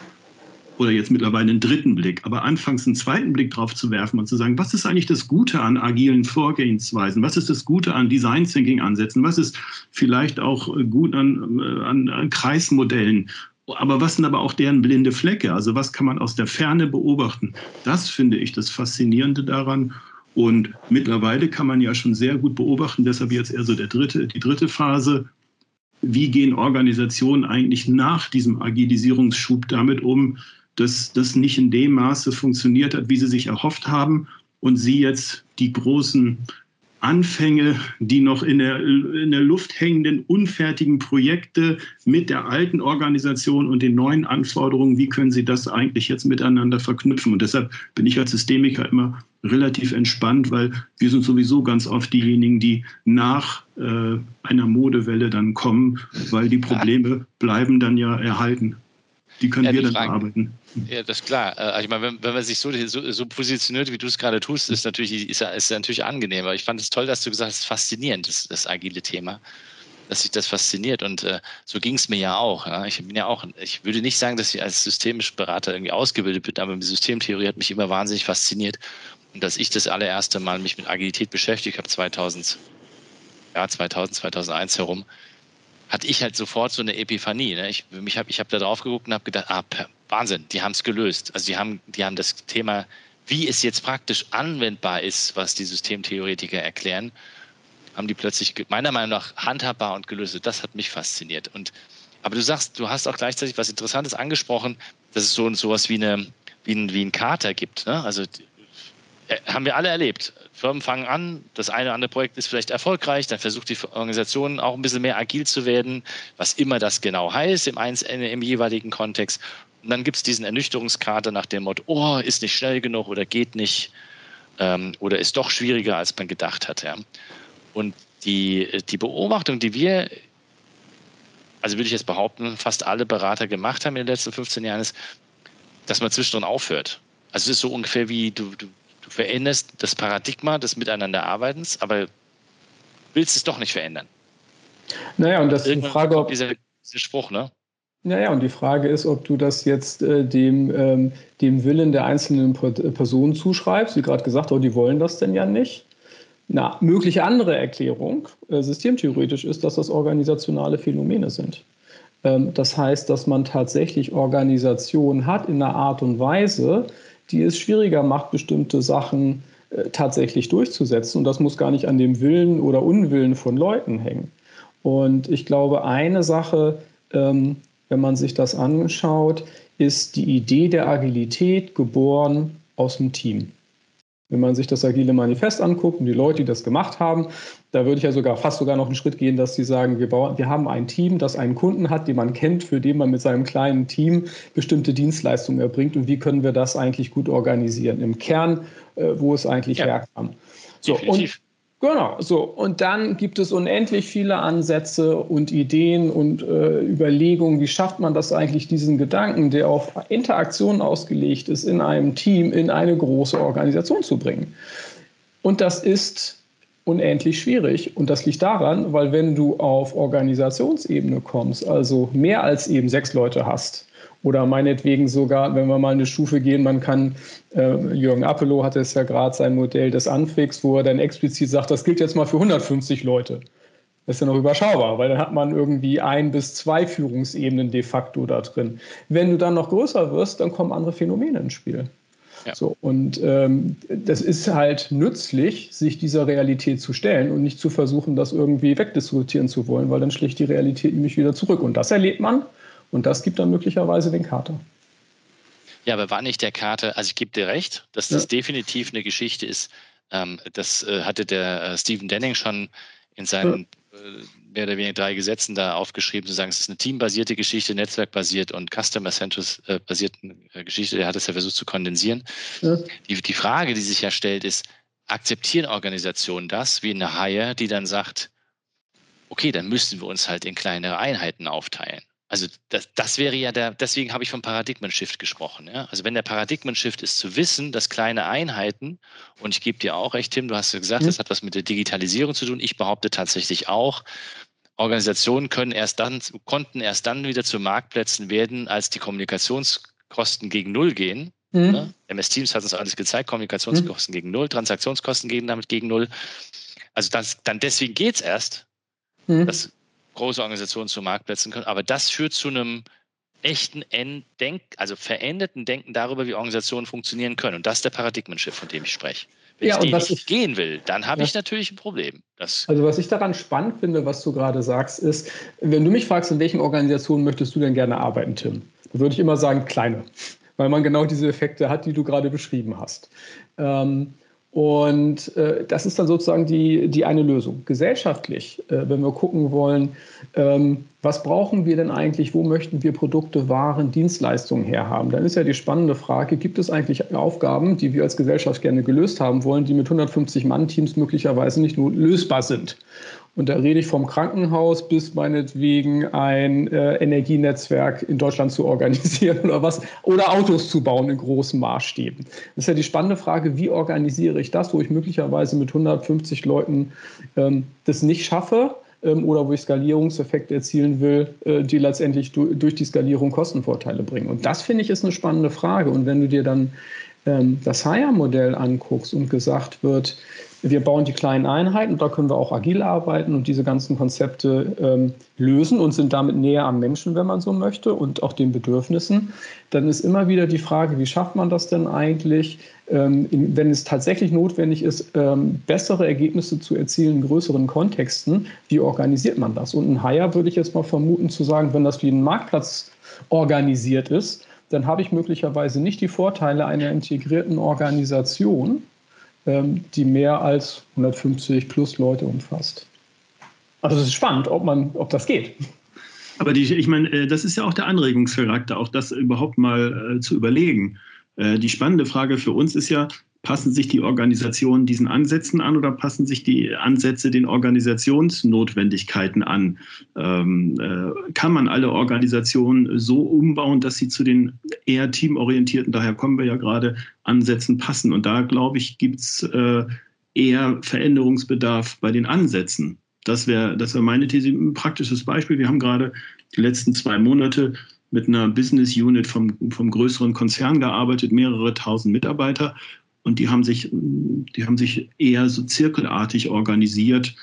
oder jetzt mittlerweile einen dritten Blick, aber anfangs einen zweiten Blick drauf zu werfen und zu sagen, was ist eigentlich das Gute an agilen Vorgehensweisen? Was ist das Gute an Design Thinking Ansätzen? Was ist vielleicht auch gut an, äh, an, an Kreismodellen? Aber was sind aber auch deren blinde Flecke? Also was kann man aus der Ferne beobachten? Das finde ich das Faszinierende daran. Und mittlerweile kann man ja schon sehr gut beobachten, deshalb jetzt eher so der dritte, die dritte Phase, wie gehen Organisationen eigentlich nach diesem Agilisierungsschub damit um, dass das nicht in dem Maße funktioniert hat, wie sie sich erhofft haben und sie jetzt die großen Anfänge, die noch in der, in der Luft hängenden, unfertigen Projekte mit der alten Organisation und den neuen Anforderungen, wie können Sie das eigentlich jetzt miteinander verknüpfen? Und deshalb bin ich als Systemiker immer relativ entspannt, weil wir sind sowieso ganz oft diejenigen, die nach äh, einer Modewelle dann kommen, weil die Probleme bleiben dann ja erhalten. Die können ja, wir dann bearbeiten. Ja, das ist klar. Äh, also ich meine, wenn, wenn man sich so, so, so positioniert, wie du es gerade tust, ist natürlich, ist, ist natürlich angenehmer. Ich fand es toll, dass du gesagt hast, faszinierend, das, das agile Thema dass sich das fasziniert. Und äh, so ging es mir ja auch. Ja. Ich bin ja auch, ich würde nicht sagen, dass ich als systemischer Berater irgendwie ausgebildet bin, aber die Systemtheorie hat mich immer wahnsinnig fasziniert. Und dass ich das allererste Mal mich mit Agilität beschäftigt habe, 2000, ja, 2000, 2001 herum, hatte ich halt sofort so eine Epiphanie. Ne? Ich, ich habe ich hab da drauf geguckt und habe gedacht, ah, Wahnsinn, die haben es gelöst. Also die haben, die haben das Thema, wie es jetzt praktisch anwendbar ist, was die Systemtheoretiker erklären, haben die plötzlich meiner Meinung nach handhabbar und gelöst. Das hat mich fasziniert. Und aber du sagst, du hast auch gleichzeitig was Interessantes angesprochen, dass es so sowas wie eine wie ein, wie ein Kater gibt. Ne? Also äh, haben wir alle erlebt. Firmen fangen an, das eine oder andere Projekt ist vielleicht erfolgreich, dann versucht die Organisation auch ein bisschen mehr agil zu werden, was immer das genau heißt im, im jeweiligen Kontext. Und dann gibt es diesen Ernüchterungskater nach dem Motto, oh, ist nicht schnell genug oder geht nicht ähm, oder ist doch schwieriger, als man gedacht hat. Ja. Und die, die Beobachtung, die wir, also würde ich jetzt behaupten, fast alle Berater gemacht haben in den letzten 15 Jahren, ist, dass man zwischendrin aufhört. Also es ist so ungefähr wie du, du Du veränderst das Paradigma des Miteinanderarbeitens, aber willst es doch nicht verändern. Naja, und das ist die Frage, ob. Dieser, dieser Spruch, ne? Naja, und die Frage ist, ob du das jetzt äh, dem, ähm, dem Willen der einzelnen Personen zuschreibst, wie gerade gesagt, aber die wollen das denn ja nicht. Eine mögliche andere Erklärung, äh, systemtheoretisch, ist, dass das organisationale Phänomene sind. Ähm, das heißt, dass man tatsächlich Organisationen hat in einer Art und Weise, die es schwieriger macht, bestimmte Sachen äh, tatsächlich durchzusetzen. Und das muss gar nicht an dem Willen oder Unwillen von Leuten hängen. Und ich glaube, eine Sache, ähm, wenn man sich das anschaut, ist die Idee der Agilität geboren aus dem Team. Wenn man sich das Agile Manifest anguckt und die Leute, die das gemacht haben, da würde ich ja sogar fast sogar noch einen Schritt gehen, dass sie sagen, wir, bauen, wir haben ein Team, das einen Kunden hat, den man kennt, für den man mit seinem kleinen Team bestimmte Dienstleistungen erbringt und wie können wir das eigentlich gut organisieren im Kern, äh, wo es eigentlich ja. herkam. So, Definitiv. und Genau, so. Und dann gibt es unendlich viele Ansätze und Ideen und äh, Überlegungen, wie schafft man das eigentlich, diesen Gedanken, der auf Interaktion ausgelegt ist, in einem Team, in eine große Organisation zu bringen. Und das ist unendlich schwierig. Und das liegt daran, weil wenn du auf Organisationsebene kommst, also mehr als eben sechs Leute hast, oder meinetwegen sogar, wenn wir mal eine Stufe gehen, man kann, äh, Jürgen Appelow hatte es ja gerade sein Modell des Anfix, wo er dann explizit sagt, das gilt jetzt mal für 150 Leute. Das ist ja noch überschaubar, weil dann hat man irgendwie ein bis zwei Führungsebenen de facto da drin. Wenn du dann noch größer wirst, dann kommen andere Phänomene ins Spiel. Ja. So, und ähm, das ist halt nützlich, sich dieser Realität zu stellen und nicht zu versuchen, das irgendwie wegdiskutieren zu wollen, weil dann schlägt die Realität nämlich wieder zurück. Und das erlebt man und das gibt dann möglicherweise den Kater. Ja, aber war nicht der Kater, also ich gebe dir recht, dass das ja. definitiv eine Geschichte ist, ähm, das äh, hatte der äh, Stephen Denning schon in seinen ja. äh, mehr oder weniger drei Gesetzen da aufgeschrieben, zu sagen, es ist eine teambasierte Geschichte, netzwerkbasiert und Customer-Centric-basierte äh, Geschichte. Der hat es ja versucht zu kondensieren. Ja. Die, die Frage, die sich ja stellt, ist, akzeptieren Organisationen das, wie eine Haie, die dann sagt, okay, dann müssen wir uns halt in kleinere Einheiten aufteilen. Also das, das wäre ja der, deswegen habe ich vom Paradigmen-Shift gesprochen. Ja? Also wenn der Paradigmen-Shift ist zu wissen, dass kleine Einheiten, und ich gebe dir auch recht, Tim, du hast ja gesagt, mhm. das hat was mit der Digitalisierung zu tun. Ich behaupte tatsächlich auch, Organisationen können erst dann, konnten erst dann wieder zu Marktplätzen werden, als die Kommunikationskosten gegen Null gehen. Mhm. Ne? MS Teams hat uns alles gezeigt, Kommunikationskosten mhm. gegen Null, Transaktionskosten gehen damit gegen Null. Also das, dann deswegen geht es erst, mhm. Große Organisationen zu Marktplätzen können. Aber das führt zu einem echten Denk also veränderten Denken darüber, wie Organisationen funktionieren können. Und das ist der Paradigmenschiff, von dem ich spreche. Wenn ja, ich den nicht ich, gehen will, dann habe ja. ich natürlich ein Problem. Das also was ich daran spannend finde, was du gerade sagst, ist, wenn du mich fragst, in welchen Organisationen möchtest du denn gerne arbeiten, Tim? Dann würde ich immer sagen, kleine, weil man genau diese Effekte hat, die du gerade beschrieben hast. Ähm, und äh, das ist dann sozusagen die, die eine Lösung. Gesellschaftlich, äh, wenn wir gucken wollen, ähm, was brauchen wir denn eigentlich, wo möchten wir Produkte, Waren, Dienstleistungen herhaben, dann ist ja die spannende Frage, gibt es eigentlich Aufgaben, die wir als Gesellschaft gerne gelöst haben wollen, die mit 150 Mann-Teams möglicherweise nicht nur lösbar sind? Und da rede ich vom Krankenhaus bis meinetwegen ein äh, Energienetzwerk in Deutschland zu organisieren *laughs* oder was, oder Autos zu bauen in großen Maßstäben. Das ist ja die spannende Frage, wie organisiere ich das, wo ich möglicherweise mit 150 Leuten ähm, das nicht schaffe ähm, oder wo ich Skalierungseffekte erzielen will, äh, die letztendlich du, durch die Skalierung Kostenvorteile bringen. Und das finde ich ist eine spannende Frage. Und wenn du dir dann ähm, das Hire-Modell anguckst und gesagt wird, wir bauen die kleinen Einheiten, da können wir auch agil arbeiten und diese ganzen Konzepte ähm, lösen und sind damit näher am Menschen, wenn man so möchte, und auch den Bedürfnissen. Dann ist immer wieder die Frage, wie schafft man das denn eigentlich, ähm, wenn es tatsächlich notwendig ist, ähm, bessere Ergebnisse zu erzielen in größeren Kontexten, wie organisiert man das? Und ein Hire würde ich jetzt mal vermuten zu sagen, wenn das wie ein Marktplatz organisiert ist, dann habe ich möglicherweise nicht die Vorteile einer integrierten Organisation, die mehr als 150 plus Leute umfasst. Also es ist spannend, ob, man, ob das geht. Aber die, ich meine, äh, das ist ja auch der Anregungscharakter, auch das überhaupt mal äh, zu überlegen. Äh, die spannende Frage für uns ist ja, Passen sich die Organisationen diesen Ansätzen an oder passen sich die Ansätze den Organisationsnotwendigkeiten an? Ähm, äh, kann man alle Organisationen so umbauen, dass sie zu den eher teamorientierten, daher kommen wir ja gerade, Ansätzen passen? Und da, glaube ich, gibt es äh, eher Veränderungsbedarf bei den Ansätzen. Das wäre das wär meine These. Ein praktisches Beispiel. Wir haben gerade die letzten zwei Monate mit einer Business Unit vom, vom größeren Konzern gearbeitet, mehrere tausend Mitarbeiter. Und die haben sich, die haben sich eher so zirkelartig organisiert,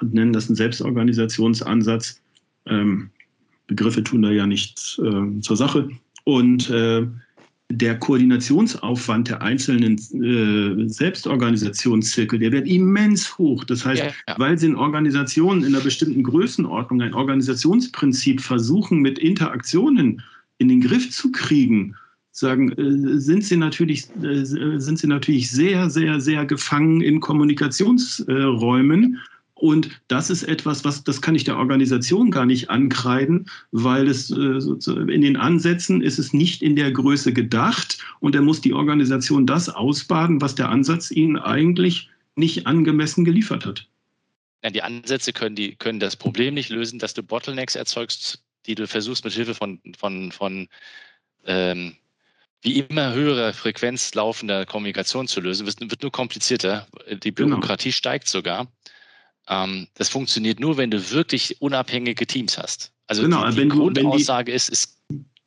nennen das einen Selbstorganisationsansatz. Ähm, Begriffe tun da ja nichts äh, zur Sache. Und äh, der Koordinationsaufwand der einzelnen äh, Selbstorganisationszirkel, der wird immens hoch. Das heißt, ja, ja. weil sie in Organisationen in einer bestimmten Größenordnung ein Organisationsprinzip versuchen, mit Interaktionen in den Griff zu kriegen, sagen, äh, sind sie natürlich, äh, sind sie natürlich sehr, sehr, sehr gefangen in Kommunikationsräumen. Und das ist etwas, was das kann ich der Organisation gar nicht ankreiden, weil es äh, in den Ansätzen ist es nicht in der Größe gedacht und da muss die Organisation das ausbaden, was der Ansatz ihnen eigentlich nicht angemessen geliefert hat. Ja, die Ansätze können, die, können das Problem nicht lösen, dass du Bottlenecks erzeugst, die du versuchst mit Hilfe von, von, von ähm, wie immer höherer Frequenz laufender Kommunikation zu lösen. Wird nur komplizierter. Die genau. Bürokratie genau. steigt sogar. Ähm, das funktioniert nur, wenn du wirklich unabhängige Teams hast. Also genau, die, die Grundaussage ist, es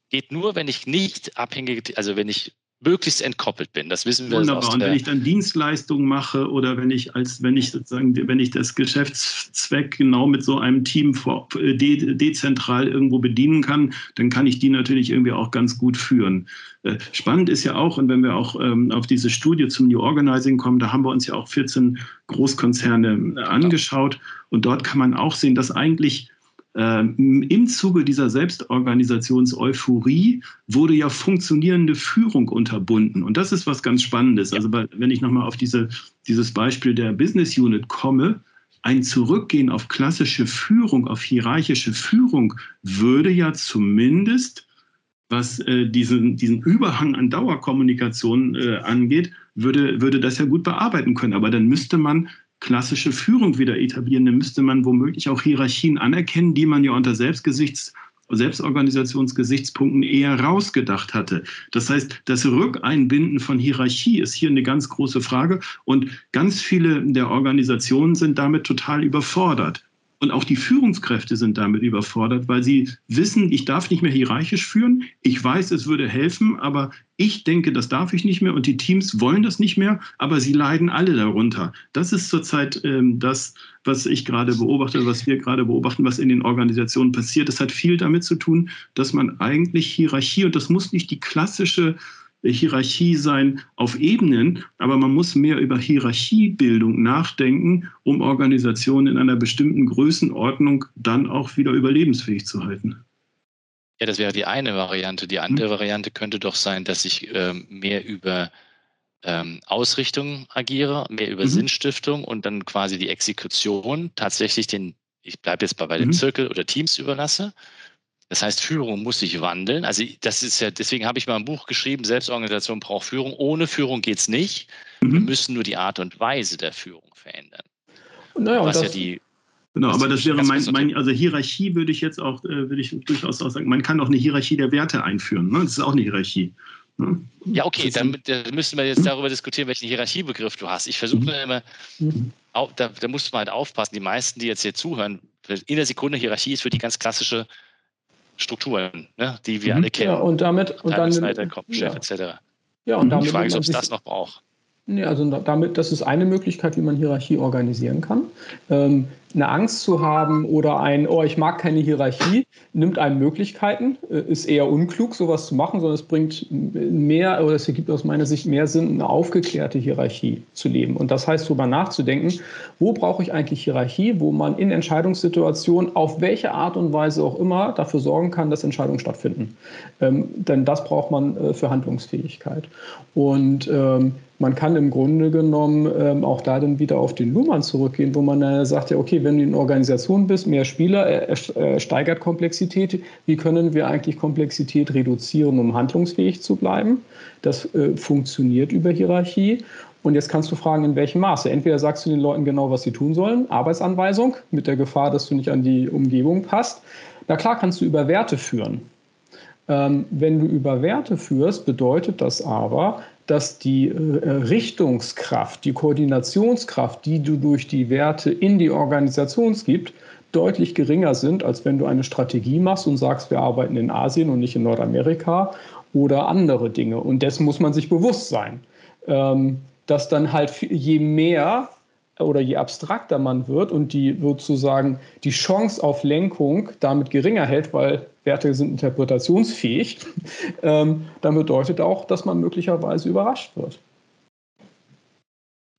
geht nur, wenn ich nicht abhängige, also wenn ich möglichst entkoppelt bin. Das wissen wir. Wunderbar. Und wenn ich dann Dienstleistungen mache oder wenn ich als, wenn ich sozusagen, wenn ich das Geschäftszweck genau mit so einem Team vor, äh, de, dezentral irgendwo bedienen kann, dann kann ich die natürlich irgendwie auch ganz gut führen. Äh, spannend ist ja auch, und wenn wir auch ähm, auf diese Studie zum New Organizing kommen, da haben wir uns ja auch 14 Großkonzerne äh, angeschaut. Und dort kann man auch sehen, dass eigentlich ähm, Im Zuge dieser Selbstorganisations-Euphorie wurde ja funktionierende Führung unterbunden. Und das ist was ganz Spannendes. Also wenn ich nochmal auf diese, dieses Beispiel der Business Unit komme, ein Zurückgehen auf klassische Führung, auf hierarchische Führung würde ja zumindest, was äh, diesen, diesen Überhang an Dauerkommunikation äh, angeht, würde, würde das ja gut bearbeiten können. Aber dann müsste man klassische Führung wieder etablieren, dann müsste man womöglich auch Hierarchien anerkennen, die man ja unter Selbstgesichts Selbstorganisationsgesichtspunkten eher rausgedacht hatte. Das heißt, das Rückeinbinden von Hierarchie ist hier eine ganz große Frage und ganz viele der Organisationen sind damit total überfordert. Und auch die Führungskräfte sind damit überfordert, weil sie wissen, ich darf nicht mehr hierarchisch führen. Ich weiß, es würde helfen, aber ich denke, das darf ich nicht mehr und die Teams wollen das nicht mehr, aber sie leiden alle darunter. Das ist zurzeit ähm, das, was ich gerade beobachte, was wir gerade beobachten, was in den Organisationen passiert. Das hat viel damit zu tun, dass man eigentlich Hierarchie, und das muss nicht die klassische Hierarchie sein auf Ebenen, aber man muss mehr über Hierarchiebildung nachdenken, um Organisationen in einer bestimmten Größenordnung dann auch wieder überlebensfähig zu halten. Ja, das wäre die eine Variante. Die andere hm. Variante könnte doch sein, dass ich ähm, mehr über ähm, Ausrichtung agiere, mehr über mhm. Sinnstiftung und dann quasi die Exekution tatsächlich den, ich bleibe jetzt bei, bei dem mhm. Zirkel oder Teams überlasse das heißt, Führung muss sich wandeln. Also das ist ja, deswegen habe ich mal ein Buch geschrieben, Selbstorganisation braucht Führung. Ohne Führung geht es nicht. Mhm. Wir müssen nur die Art und Weise der Führung verändern. Naja, was ja die Genau, aber das wäre mein, mein, also Hierarchie würde ich jetzt auch, äh, würde ich durchaus auch sagen, man kann auch eine Hierarchie der Werte einführen. Ne? Das ist auch eine Hierarchie. Ne? Ja, okay, dann, dann müssten wir jetzt darüber diskutieren, welchen Hierarchiebegriff du hast. Ich versuche mhm. immer, mhm. da, da musst du mal halt aufpassen, die meisten, die jetzt hier zuhören, in der Sekunde Hierarchie ist für die ganz klassische Strukturen, ne, die wir mhm. alle kennen. Ja, und damit und dann Kopfchef ja. etc. Ja, und damit die Frage ist, ob es das noch braucht. Nee, also damit, das ist eine Möglichkeit, wie man Hierarchie organisieren kann. Ähm, eine Angst zu haben oder ein, oh, ich mag keine Hierarchie, nimmt einem Möglichkeiten, äh, ist eher unklug, sowas zu machen, sondern es bringt mehr, oder es ergibt aus meiner Sicht mehr Sinn, eine aufgeklärte Hierarchie zu leben. Und das heißt, darüber nachzudenken, wo brauche ich eigentlich Hierarchie, wo man in Entscheidungssituationen auf welche Art und Weise auch immer dafür sorgen kann, dass Entscheidungen stattfinden. Ähm, denn das braucht man äh, für Handlungsfähigkeit. Und ähm, man kann im Grunde genommen ähm, auch da dann wieder auf den Luhmann zurückgehen, wo man äh, sagt, ja, okay, wenn du in Organisation bist, mehr Spieler, er, er steigert Komplexität. Wie können wir eigentlich Komplexität reduzieren, um handlungsfähig zu bleiben? Das äh, funktioniert über Hierarchie. Und jetzt kannst du fragen, in welchem Maße. Entweder sagst du den Leuten genau, was sie tun sollen, Arbeitsanweisung, mit der Gefahr, dass du nicht an die Umgebung passt. Na klar kannst du über Werte führen. Ähm, wenn du über Werte führst, bedeutet das aber, dass die äh, Richtungskraft, die Koordinationskraft, die du durch die Werte in die Organisation gibst, deutlich geringer sind, als wenn du eine Strategie machst und sagst, wir arbeiten in Asien und nicht in Nordamerika oder andere Dinge. Und dessen muss man sich bewusst sein, ähm, dass dann halt je mehr oder je abstrakter man wird und die sozusagen die Chance auf Lenkung damit geringer hält, weil Werte sind interpretationsfähig, *laughs* ähm, dann bedeutet auch, dass man möglicherweise überrascht wird.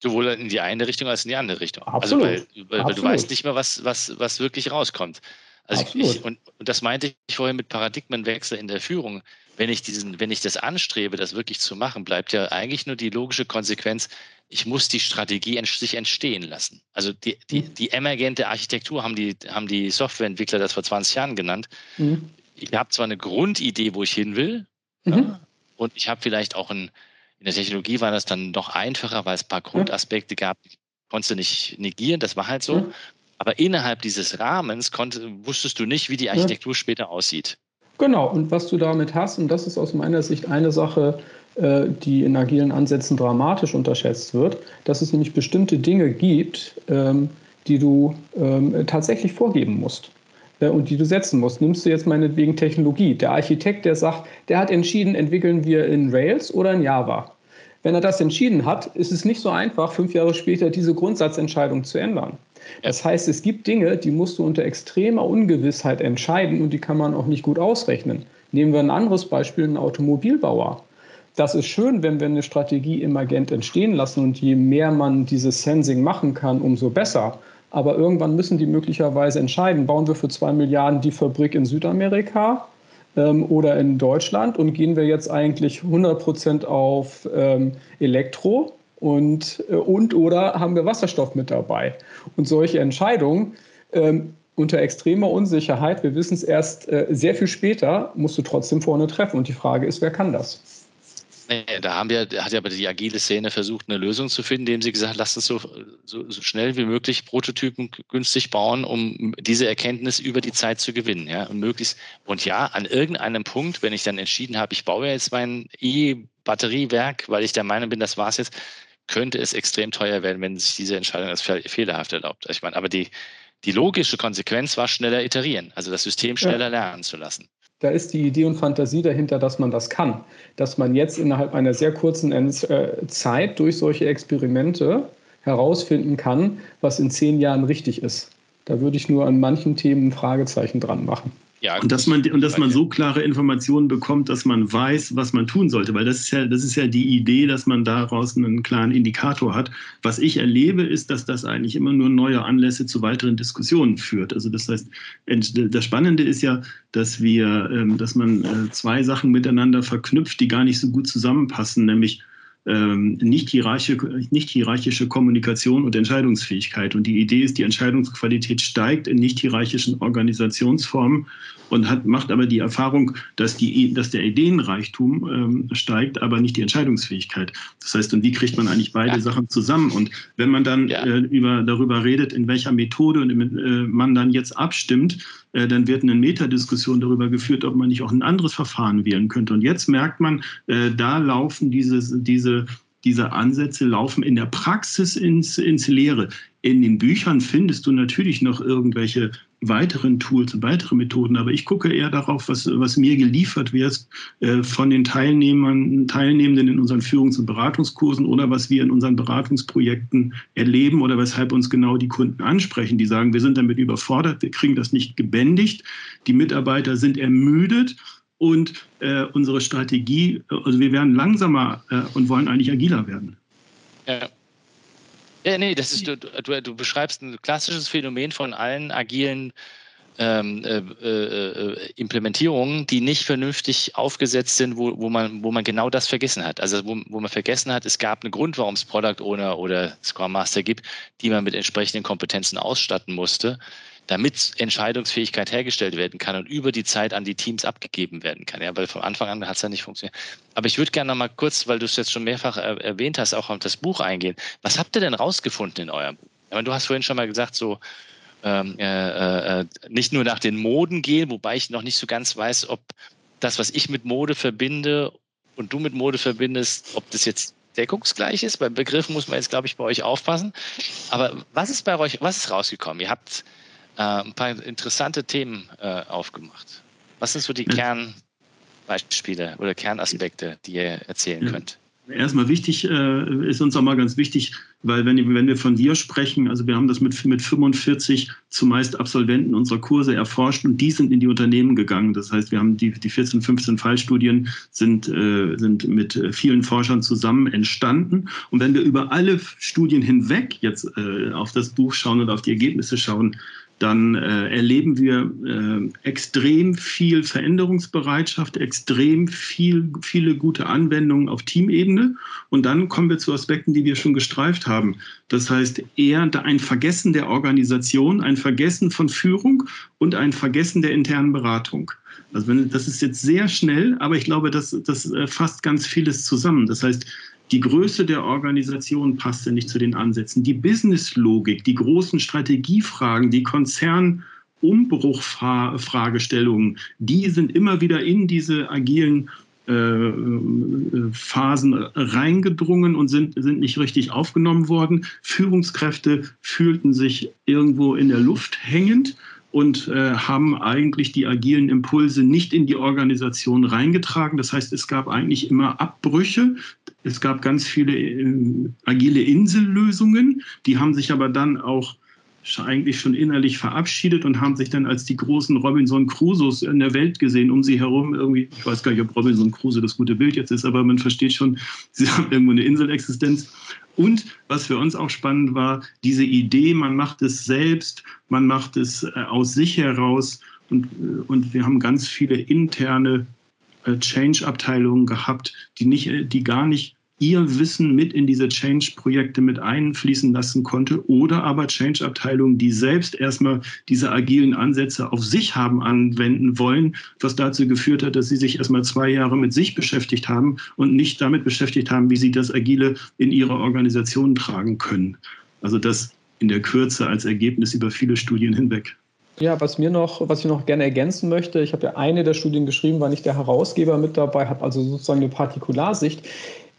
Sowohl in die eine Richtung als in die andere Richtung. Absolut. Also weil, weil, weil du weißt nicht mehr, was, was, was wirklich rauskommt. Also ich, und, und, das meinte ich vorhin mit Paradigmenwechsel in der Führung. Wenn ich diesen, wenn ich das anstrebe, das wirklich zu machen, bleibt ja eigentlich nur die logische Konsequenz, ich muss die Strategie sich entstehen lassen. Also die, die, mhm. die emergente Architektur haben die, haben die Softwareentwickler das vor 20 Jahren genannt. Mhm. Ich habe zwar eine Grundidee, wo ich hin will, mhm. ja, und ich habe vielleicht auch ein, in der Technologie war das dann noch einfacher, weil es ein paar Grundaspekte gab, die konntest du nicht negieren, das war halt so. Mhm. Aber innerhalb dieses Rahmens konnte, wusstest du nicht, wie die Architektur später aussieht. Genau, und was du damit hast, und das ist aus meiner Sicht eine Sache, äh, die in agilen Ansätzen dramatisch unterschätzt wird, dass es nämlich bestimmte Dinge gibt, ähm, die du ähm, tatsächlich vorgeben musst äh, und die du setzen musst. Nimmst du jetzt meinetwegen Technologie. Der Architekt, der sagt, der hat entschieden, entwickeln wir in Rails oder in Java. Wenn er das entschieden hat, ist es nicht so einfach, fünf Jahre später diese Grundsatzentscheidung zu ändern. Das heißt, es gibt Dinge, die musst du unter extremer Ungewissheit entscheiden und die kann man auch nicht gut ausrechnen. Nehmen wir ein anderes Beispiel, einen Automobilbauer. Das ist schön, wenn wir eine Strategie emergent entstehen lassen und je mehr man dieses Sensing machen kann, umso besser. Aber irgendwann müssen die möglicherweise entscheiden, bauen wir für zwei Milliarden die Fabrik in Südamerika ähm, oder in Deutschland und gehen wir jetzt eigentlich 100 Prozent auf ähm, Elektro und, äh, und oder haben wir Wasserstoff mit dabei? Und solche Entscheidungen ähm, unter extremer Unsicherheit, wir wissen es erst äh, sehr viel später, musst du trotzdem vorne treffen. Und die Frage ist, wer kann das? Da haben wir, hat ja die agile Szene versucht, eine Lösung zu finden, indem sie gesagt, lasst uns so, so, so, schnell wie möglich Prototypen günstig bauen, um diese Erkenntnis über die Zeit zu gewinnen. Ja, und möglichst, und ja, an irgendeinem Punkt, wenn ich dann entschieden habe, ich baue jetzt mein E-Batteriewerk, weil ich der Meinung bin, das war's jetzt, könnte es extrem teuer werden, wenn sich diese Entscheidung als fehlerhaft erlaubt. Ich meine, aber die, die logische Konsequenz war schneller iterieren, also das System schneller ja. lernen zu lassen. Da ist die Idee und Fantasie dahinter, dass man das kann. Dass man jetzt innerhalb einer sehr kurzen äh, Zeit durch solche Experimente herausfinden kann, was in zehn Jahren richtig ist. Da würde ich nur an manchen Themen ein Fragezeichen dran machen. Ja, und dass man und dass man so klare Informationen bekommt, dass man weiß, was man tun sollte, weil das ist ja das ist ja die Idee, dass man daraus einen klaren Indikator hat. Was ich erlebe, ist, dass das eigentlich immer nur neue Anlässe zu weiteren Diskussionen führt. Also das heißt, das Spannende ist ja, dass wir, ähm, dass man äh, zwei Sachen miteinander verknüpft, die gar nicht so gut zusammenpassen, nämlich nicht, hierarchische, nicht hierarchische Kommunikation und Entscheidungsfähigkeit. Und die Idee ist, die Entscheidungsqualität steigt in nicht hierarchischen Organisationsformen und hat, macht aber die Erfahrung, dass, die, dass der Ideenreichtum ähm, steigt, aber nicht die Entscheidungsfähigkeit. Das heißt, und wie kriegt man eigentlich beide ja. Sachen zusammen? Und wenn man dann ja. äh, über, darüber redet, in welcher Methode äh, man dann jetzt abstimmt, dann wird eine Metadiskussion darüber geführt, ob man nicht auch ein anderes Verfahren wählen könnte. Und jetzt merkt man, äh, da laufen diese, diese diese Ansätze laufen in der Praxis ins, ins Leere. In den Büchern findest du natürlich noch irgendwelche weiteren Tools und weitere Methoden, aber ich gucke eher darauf, was, was mir geliefert wird äh, von den Teilnehmern, Teilnehmenden in unseren Führungs- und Beratungskursen oder was wir in unseren Beratungsprojekten erleben oder weshalb uns genau die Kunden ansprechen, die sagen, wir sind damit überfordert, wir kriegen das nicht gebändigt, die Mitarbeiter sind ermüdet und äh, unsere Strategie, also wir werden langsamer äh, und wollen eigentlich agiler werden. Ja. Ja, nee, das ist, du, du, du beschreibst ein klassisches Phänomen von allen agilen ähm, äh, äh, Implementierungen, die nicht vernünftig aufgesetzt sind, wo, wo, man, wo man genau das vergessen hat. Also wo, wo man vergessen hat, es gab einen Grund, warum es Product Owner oder Scrum Master gibt, die man mit entsprechenden Kompetenzen ausstatten musste damit Entscheidungsfähigkeit hergestellt werden kann und über die Zeit an die Teams abgegeben werden kann. Ja, weil von Anfang an hat es ja nicht funktioniert. Aber ich würde gerne noch mal kurz, weil du es jetzt schon mehrfach erwähnt hast, auch auf das Buch eingehen. Was habt ihr denn rausgefunden in eurem Buch? Meine, du hast vorhin schon mal gesagt, so ähm, äh, äh, nicht nur nach den Moden gehen, wobei ich noch nicht so ganz weiß, ob das, was ich mit Mode verbinde und du mit Mode verbindest, ob das jetzt deckungsgleich ist. Beim Begriff muss man jetzt, glaube ich, bei euch aufpassen. Aber was ist bei euch, was ist rausgekommen? Ihr habt äh, ein paar interessante Themen äh, aufgemacht. Was sind so die Kernbeispiele oder Kernaspekte, die ihr erzählen könnt? Erstmal wichtig, äh, ist uns auch mal ganz wichtig, weil wenn, wenn wir von wir sprechen, also wir haben das mit, mit 45 zumeist Absolventen unserer Kurse erforscht und die sind in die Unternehmen gegangen. Das heißt, wir haben die, die 14, 15 Fallstudien sind, äh, sind mit vielen Forschern zusammen entstanden. Und wenn wir über alle Studien hinweg jetzt äh, auf das Buch schauen und auf die Ergebnisse schauen, dann äh, erleben wir äh, extrem viel Veränderungsbereitschaft, extrem viel, viele gute Anwendungen auf Teamebene. Und dann kommen wir zu Aspekten, die wir schon gestreift haben. Das heißt, eher ein Vergessen der Organisation, ein Vergessen von Führung und ein Vergessen der internen Beratung. Also wenn, das ist jetzt sehr schnell, aber ich glaube, das, das äh, fasst ganz vieles zusammen. Das heißt, die Größe der Organisation passte nicht zu den Ansätzen. Die Businesslogik, die großen Strategiefragen, die Konzernumbruchfragestellungen, die sind immer wieder in diese agilen äh, Phasen reingedrungen und sind, sind nicht richtig aufgenommen worden. Führungskräfte fühlten sich irgendwo in der Luft hängend und äh, haben eigentlich die agilen Impulse nicht in die Organisation reingetragen. Das heißt, es gab eigentlich immer Abbrüche. Es gab ganz viele äh, agile Insellösungen, die haben sich aber dann auch eigentlich schon innerlich verabschiedet und haben sich dann als die großen Robinson Crusoes in der Welt gesehen, um sie herum irgendwie, ich weiß gar nicht, ob Robinson Crusoe das gute Bild jetzt ist, aber man versteht schon, *laughs* sie haben irgendwo eine Inselexistenz. Und was für uns auch spannend war, diese Idee, man macht es selbst, man macht es äh, aus sich heraus und, äh, und wir haben ganz viele interne Change-Abteilungen gehabt, die, nicht, die gar nicht ihr Wissen mit in diese Change-Projekte mit einfließen lassen konnte oder aber Change-Abteilungen, die selbst erstmal diese agilen Ansätze auf sich haben anwenden wollen, was dazu geführt hat, dass sie sich erstmal zwei Jahre mit sich beschäftigt haben und nicht damit beschäftigt haben, wie sie das Agile in ihre Organisation tragen können. Also das in der Kürze als Ergebnis über viele Studien hinweg. Ja, was mir noch, was ich noch gerne ergänzen möchte, ich habe ja eine der Studien geschrieben, war nicht der Herausgeber mit dabei, habe also sozusagen eine Partikularsicht.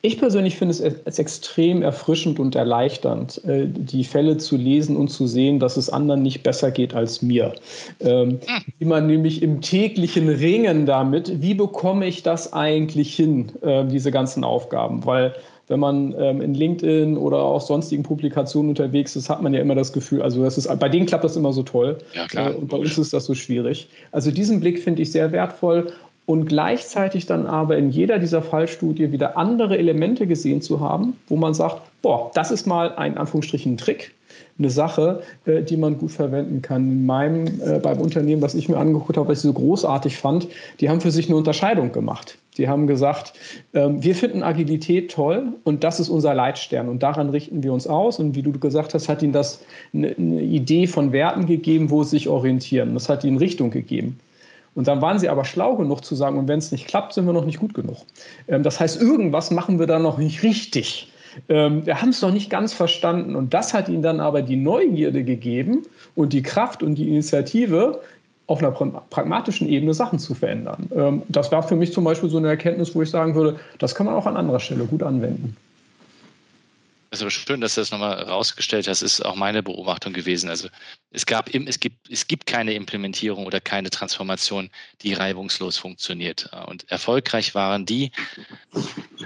Ich persönlich finde es als extrem erfrischend und erleichternd, äh, die Fälle zu lesen und zu sehen, dass es anderen nicht besser geht als mir. Ähm, wie man nämlich im täglichen Ringen damit, wie bekomme ich das eigentlich hin, äh, diese ganzen Aufgaben? Weil wenn man ähm, in LinkedIn oder auch sonstigen Publikationen unterwegs ist, hat man ja immer das Gefühl, also das ist, bei denen klappt das immer so toll. Ja, klar. Äh, und bei uns ist das so schwierig. Also diesen Blick finde ich sehr wertvoll und gleichzeitig dann aber in jeder dieser Fallstudie wieder andere Elemente gesehen zu haben, wo man sagt, boah, das ist mal ein Anführungsstrichen Trick, eine Sache, äh, die man gut verwenden kann. In meinem, äh, beim Unternehmen, was ich mir angeguckt habe, was ich so großartig fand, die haben für sich eine Unterscheidung gemacht. Die haben gesagt, ähm, wir finden Agilität toll und das ist unser Leitstern und daran richten wir uns aus. Und wie du gesagt hast, hat ihnen das eine, eine Idee von Werten gegeben, wo sie sich orientieren. Das hat ihnen Richtung gegeben. Und dann waren sie aber schlau genug zu sagen, und wenn es nicht klappt, sind wir noch nicht gut genug. Ähm, das heißt, irgendwas machen wir da noch nicht richtig. Ähm, wir haben es noch nicht ganz verstanden. Und das hat ihnen dann aber die Neugierde gegeben und die Kraft und die Initiative, auf einer pragmatischen Ebene Sachen zu verändern. Ähm, das war für mich zum Beispiel so eine Erkenntnis, wo ich sagen würde, das kann man auch an anderer Stelle gut anwenden. Das ist aber schön, dass du das nochmal rausgestellt hast. Ist auch meine Beobachtung gewesen. Also es gab, es gibt, es gibt keine Implementierung oder keine Transformation, die reibungslos funktioniert. Und erfolgreich waren die.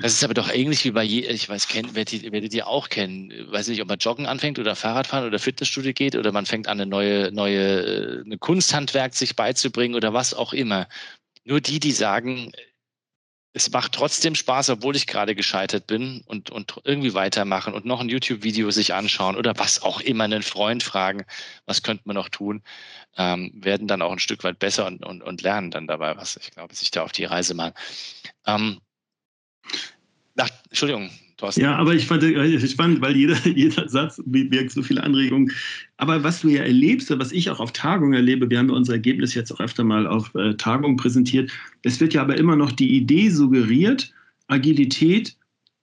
Das ist aber doch ähnlich wie bei je, ich weiß, kennt, werdet, werdet ihr auch kennen. Weiß nicht, ob man Joggen anfängt oder Fahrradfahren oder Fitnessstudio geht oder man fängt an, eine neue, neue, eine Kunsthandwerk sich beizubringen oder was auch immer. Nur die, die sagen, es macht trotzdem Spaß, obwohl ich gerade gescheitert bin und, und irgendwie weitermachen und noch ein YouTube-Video sich anschauen oder was auch immer, einen Freund fragen, was könnte man noch tun, ähm, werden dann auch ein Stück weit besser und, und, und lernen dann dabei was. Ich glaube, sich da auf die Reise machen. Ähm, nach, Entschuldigung, Thorsten. Ja, aber ich fand es spannend, weil jeder, *laughs* jeder Satz birgt so viele Anregungen. Aber was du ja erlebst, was ich auch auf Tagungen erlebe, wir haben ja unser Ergebnis jetzt auch öfter mal auf äh, Tagungen präsentiert, es wird ja aber immer noch die Idee suggeriert, Agilität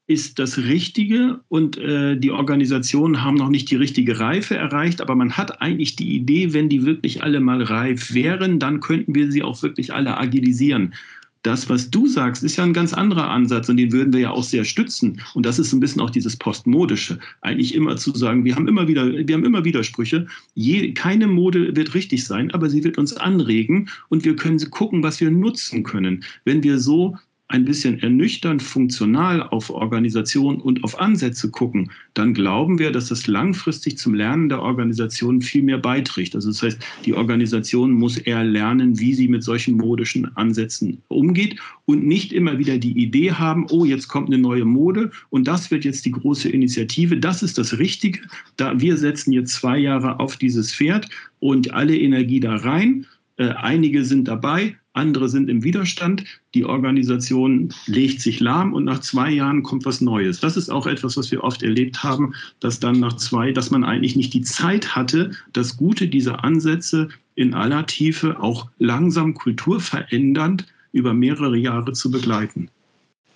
ist das Richtige und äh, die Organisationen haben noch nicht die richtige Reife erreicht, aber man hat eigentlich die Idee, wenn die wirklich alle mal reif wären, dann könnten wir sie auch wirklich alle agilisieren das, was du sagst, ist ja ein ganz anderer Ansatz und den würden wir ja auch sehr stützen. Und das ist ein bisschen auch dieses Postmodische. Eigentlich immer zu sagen, wir haben immer wieder, wir haben immer Widersprüche. Je, keine Mode wird richtig sein, aber sie wird uns anregen und wir können gucken, was wir nutzen können. Wenn wir so ein bisschen ernüchternd funktional auf Organisation und auf Ansätze gucken, dann glauben wir, dass das langfristig zum Lernen der Organisation viel mehr beiträgt. Also das heißt, die Organisation muss eher lernen, wie sie mit solchen modischen Ansätzen umgeht und nicht immer wieder die Idee haben, oh, jetzt kommt eine neue Mode und das wird jetzt die große Initiative. Das ist das Richtige. Da wir setzen jetzt zwei Jahre auf dieses Pferd und alle Energie da rein. Äh, einige sind dabei, andere sind im Widerstand. Die Organisation legt sich lahm und nach zwei Jahren kommt was Neues. Das ist auch etwas, was wir oft erlebt haben, dass dann nach zwei, dass man eigentlich nicht die Zeit hatte, das Gute dieser Ansätze in aller Tiefe auch langsam kulturverändernd über mehrere Jahre zu begleiten.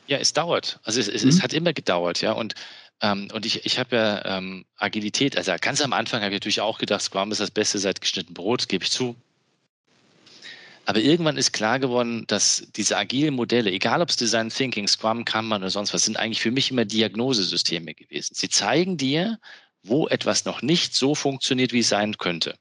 Ja, es dauert. Also es, es, mhm. es hat immer gedauert, ja. Und ähm, und ich, ich habe ja ähm, Agilität, also ganz am Anfang habe ich natürlich auch gedacht, Scrum ist das Beste seit geschnitten Brot, gebe ich zu. Aber irgendwann ist klar geworden, dass diese agilen Modelle, egal ob es Design Thinking, Scrum, Kanban oder sonst was, sind eigentlich für mich immer Diagnosesysteme gewesen. Sie zeigen dir, wo etwas noch nicht so funktioniert, wie es sein könnte.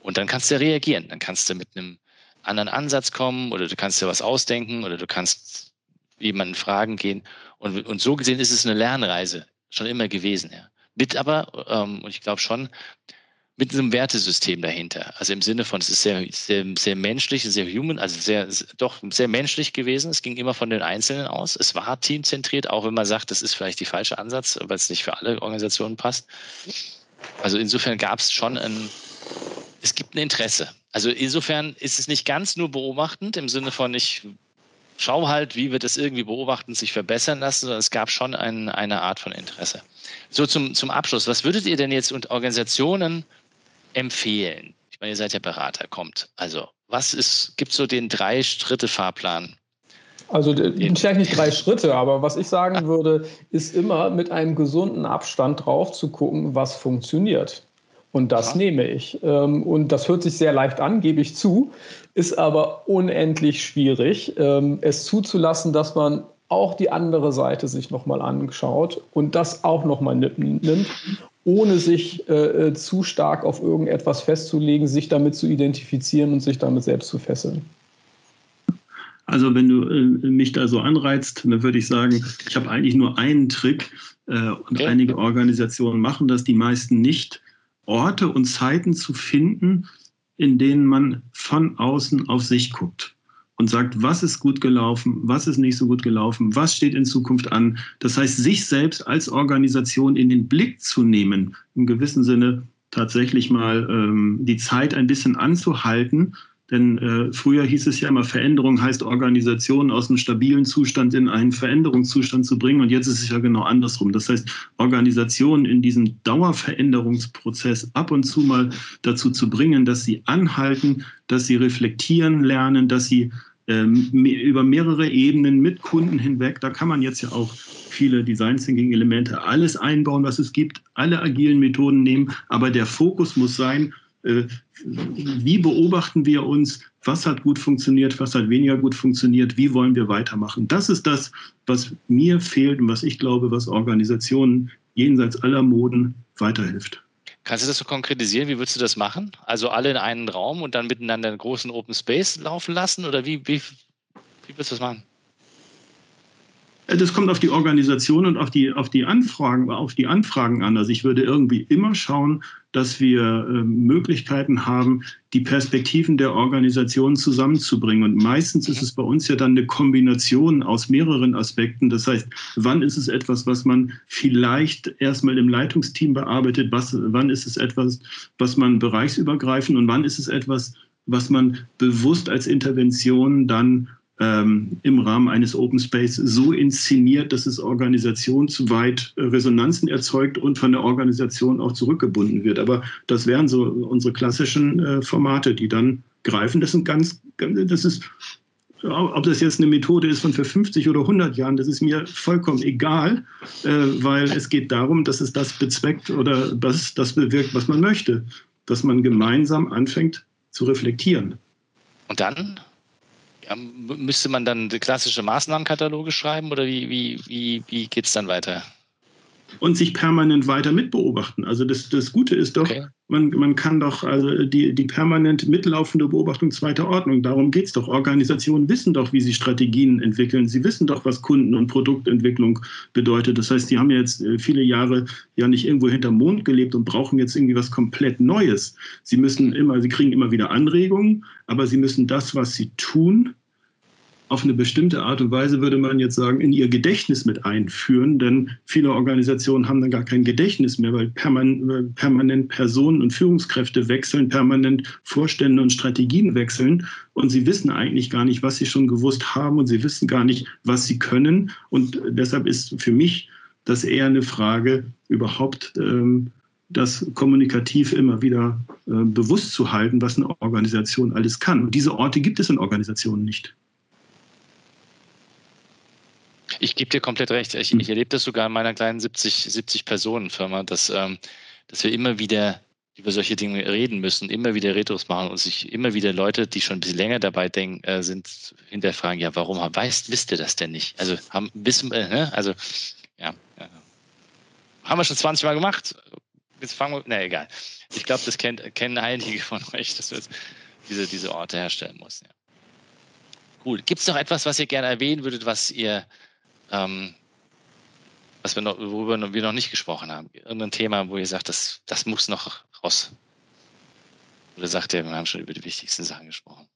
Und dann kannst du reagieren. Dann kannst du mit einem anderen Ansatz kommen oder du kannst dir was ausdenken oder du kannst jemanden fragen gehen. Und, und so gesehen ist es eine Lernreise schon immer gewesen. Ja. Mit aber, ähm, und ich glaube schon, mit einem Wertesystem dahinter. Also im Sinne von, es ist sehr, sehr, sehr menschlich, sehr human, also sehr, doch sehr menschlich gewesen. Es ging immer von den Einzelnen aus. Es war teamzentriert, auch wenn man sagt, das ist vielleicht die falsche Ansatz, weil es nicht für alle Organisationen passt. Also insofern gab es schon ein, es gibt ein Interesse. Also insofern ist es nicht ganz nur beobachtend im Sinne von, ich schaue halt, wie wir das irgendwie beobachten, sich verbessern lassen, sondern es gab schon ein, eine Art von Interesse. So zum, zum Abschluss. Was würdet ihr denn jetzt und Organisationen empfehlen? Ich meine, ihr seid ja Berater, kommt. Also, was ist, gibt so den Drei-Schritte-Fahrplan? Also vielleicht nicht *laughs* drei Schritte, aber was ich sagen würde, ist immer mit einem gesunden Abstand drauf zu gucken, was funktioniert. Und das ja. nehme ich. Ähm, und das hört sich sehr leicht an, gebe ich zu, ist aber unendlich schwierig, ähm, es zuzulassen, dass man auch die andere Seite sich nochmal anschaut und das auch nochmal nimmt ohne sich äh, äh, zu stark auf irgendetwas festzulegen, sich damit zu identifizieren und sich damit selbst zu fesseln. Also wenn du äh, mich da so anreizt, dann würde ich sagen, ich habe eigentlich nur einen Trick äh, und okay. einige Organisationen machen das, die meisten nicht, Orte und Zeiten zu finden, in denen man von außen auf sich guckt und sagt, was ist gut gelaufen, was ist nicht so gut gelaufen, was steht in Zukunft an. Das heißt, sich selbst als Organisation in den Blick zu nehmen, im gewissen Sinne tatsächlich mal ähm, die Zeit ein bisschen anzuhalten denn äh, früher hieß es ja immer, Veränderung heißt Organisation aus einem stabilen Zustand in einen Veränderungszustand zu bringen. Und jetzt ist es ja genau andersrum. Das heißt, Organisationen in diesem Dauerveränderungsprozess ab und zu mal dazu zu bringen, dass sie anhalten, dass sie reflektieren lernen, dass sie ähm, über mehrere Ebenen mit Kunden hinweg, da kann man jetzt ja auch viele Design Thinking Elemente alles einbauen, was es gibt, alle agilen Methoden nehmen, aber der Fokus muss sein, wie beobachten wir uns, was hat gut funktioniert, was hat weniger gut funktioniert, wie wollen wir weitermachen. Das ist das, was mir fehlt und was ich glaube, was Organisationen jenseits aller Moden weiterhilft. Kannst du das so konkretisieren? Wie würdest du das machen? Also alle in einen Raum und dann miteinander einen großen Open Space laufen lassen? Oder wie, wie, wie würdest du das machen? Das kommt auf die Organisation und auf die, auf die Anfragen, auf die Anfragen an. Also ich würde irgendwie immer schauen, dass wir äh, Möglichkeiten haben, die Perspektiven der Organisation zusammenzubringen. Und meistens ist es bei uns ja dann eine Kombination aus mehreren Aspekten. Das heißt, wann ist es etwas, was man vielleicht erstmal im Leitungsteam bearbeitet? Was, wann ist es etwas, was man bereichsübergreifend und wann ist es etwas, was man bewusst als Intervention dann ähm, im Rahmen eines Open Space so inszeniert, dass es organisationsweit Resonanzen erzeugt und von der Organisation auch zurückgebunden wird. Aber das wären so unsere klassischen äh, Formate, die dann greifen. Das sind ganz, das ist ob das jetzt eine Methode ist von für 50 oder 100 Jahren, das ist mir vollkommen egal, äh, weil es geht darum, dass es das bezweckt oder das, das bewirkt, was man möchte. Dass man gemeinsam anfängt zu reflektieren. Und dann müsste man dann klassische Maßnahmenkataloge schreiben oder wie, wie, wie, wie geht es dann weiter? Und sich permanent weiter mitbeobachten. Also das, das Gute ist doch, okay. man, man kann doch also die, die permanent mitlaufende Beobachtung zweiter Ordnung, darum geht es doch. Organisationen wissen doch, wie sie Strategien entwickeln. Sie wissen doch, was Kunden- und Produktentwicklung bedeutet. Das heißt, die haben jetzt äh, viele Jahre ja nicht irgendwo hinterm Mond gelebt und brauchen jetzt irgendwie was komplett Neues. Sie müssen immer, sie kriegen immer wieder Anregungen, aber sie müssen das, was sie tun, auf eine bestimmte Art und Weise, würde man jetzt sagen, in ihr Gedächtnis mit einführen. Denn viele Organisationen haben dann gar kein Gedächtnis mehr, weil permanent, Personen und Führungskräfte wechseln, permanent Vorstände und Strategien wechseln. Und sie wissen eigentlich gar nicht, was sie schon gewusst haben und sie wissen gar nicht, was sie können. Und deshalb ist für mich das eher eine Frage, überhaupt ähm, das kommunikativ immer wieder äh, bewusst zu halten, was eine Organisation alles kann. Und diese Orte gibt es in Organisationen nicht. Ich gebe dir komplett recht. Ich, ich erlebe das sogar in meiner kleinen 70, 70 Personen Firma, dass, ähm, dass wir immer wieder über solche Dinge reden müssen, immer wieder Retros machen und sich immer wieder Leute, die schon ein bisschen länger dabei denken, äh, sind, hinterfragen, ja, warum weißt, wisst ihr das denn nicht? Also haben wissen, äh, ne? also ja, ja, haben wir schon 20 Mal gemacht. Jetzt fangen wir, na egal. Ich glaube, das kennt, kennen einige von euch, dass wir diese, diese Orte herstellen muss. Ja. Cool. Gibt es noch etwas, was ihr gerne erwähnen würdet, was ihr ähm, was wir noch, worüber wir noch nicht gesprochen haben. Irgendein Thema, wo ihr sagt, das, das muss noch raus. Oder sagt ihr, wir haben schon über die wichtigsten Sachen gesprochen?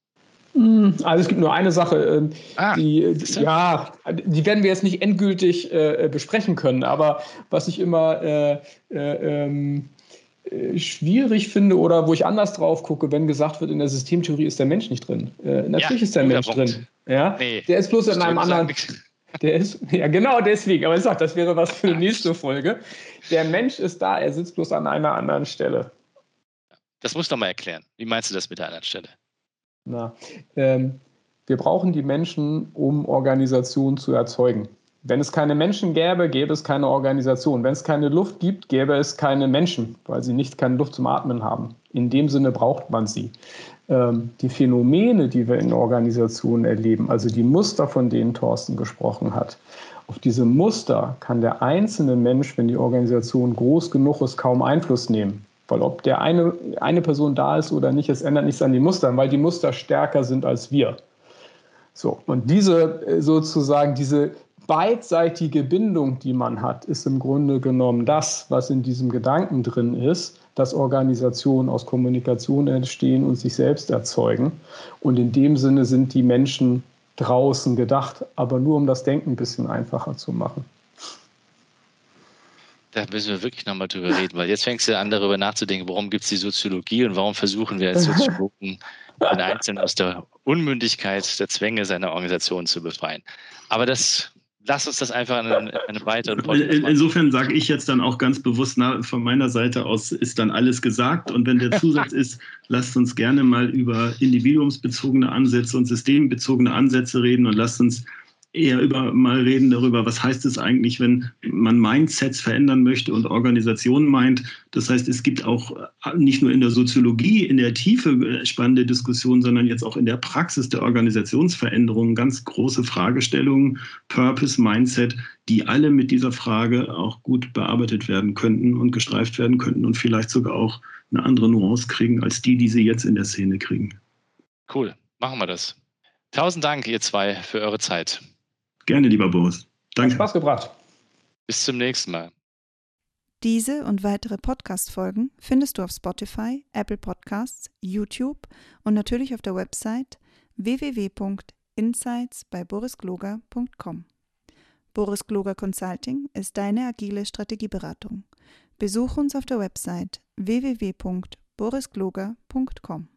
Hm, also es gibt nur eine Sache, ähm, ah, die, ja, die werden wir jetzt nicht endgültig äh, besprechen können, aber was ich immer äh, äh, ähm, äh, schwierig finde oder wo ich anders drauf gucke, wenn gesagt wird, in der Systemtheorie ist der Mensch nicht drin. Äh, natürlich ja, ist der Mensch Punkt. drin. Ja? Nee, der ist bloß in einem anderen. Der ist, *laughs* ja genau deswegen, aber ich sag, das wäre was für die nächste Folge. Der Mensch ist da, er sitzt bloß an einer anderen Stelle. Das musst du mal erklären. Wie meinst du das mit der anderen Stelle? Na, ähm, wir brauchen die Menschen, um Organisationen zu erzeugen. Wenn es keine Menschen gäbe, gäbe es keine Organisation. Wenn es keine Luft gibt, gäbe es keine Menschen, weil sie nicht keine Luft zum Atmen haben. In dem Sinne braucht man sie. Ähm, die Phänomene, die wir in Organisationen erleben, also die Muster, von denen Thorsten gesprochen hat, auf diese Muster kann der einzelne Mensch, wenn die Organisation groß genug ist, kaum Einfluss nehmen. Weil ob der eine, eine Person da ist oder nicht, es ändert nichts an den Mustern, weil die Muster stärker sind als wir. So, und diese äh, sozusagen, diese beidseitige Bindung, die man hat, ist im Grunde genommen das, was in diesem Gedanken drin ist, dass Organisationen aus Kommunikation entstehen und sich selbst erzeugen. Und in dem Sinne sind die Menschen draußen gedacht, aber nur um das Denken ein bisschen einfacher zu machen. Da müssen wir wirklich nochmal drüber reden, weil jetzt fängst du an, darüber nachzudenken, warum gibt es die Soziologie und warum versuchen wir als Soziologen, *laughs* den Einzelnen aus der Unmündigkeit der Zwänge seiner Organisation zu befreien. Aber das lass uns das einfach in einem weiteren Podcast machen. Insofern sage ich jetzt dann auch ganz bewusst, na, von meiner Seite aus ist dann alles gesagt. Und wenn der *laughs* Zusatz ist, lasst uns gerne mal über individuumsbezogene Ansätze und systembezogene Ansätze reden und lasst uns eher über mal reden darüber, was heißt es eigentlich, wenn man Mindsets verändern möchte und Organisationen meint. Das heißt, es gibt auch nicht nur in der Soziologie in der Tiefe spannende Diskussionen, sondern jetzt auch in der Praxis der Organisationsveränderung ganz große Fragestellungen, Purpose, Mindset, die alle mit dieser Frage auch gut bearbeitet werden könnten und gestreift werden könnten und vielleicht sogar auch eine andere Nuance kriegen als die, die sie jetzt in der Szene kriegen. Cool, machen wir das. Tausend Dank, ihr zwei, für eure Zeit. Gerne, lieber Boris. Danke. Hat Spaß gebracht. Bis zum nächsten Mal. Diese und weitere Podcast-Folgen findest du auf Spotify, Apple Podcasts, YouTube und natürlich auf der Website www.insights bei borisgloger.com. Boris Gloger Consulting ist deine agile Strategieberatung. Besuch uns auf der Website www.borisgloger.com.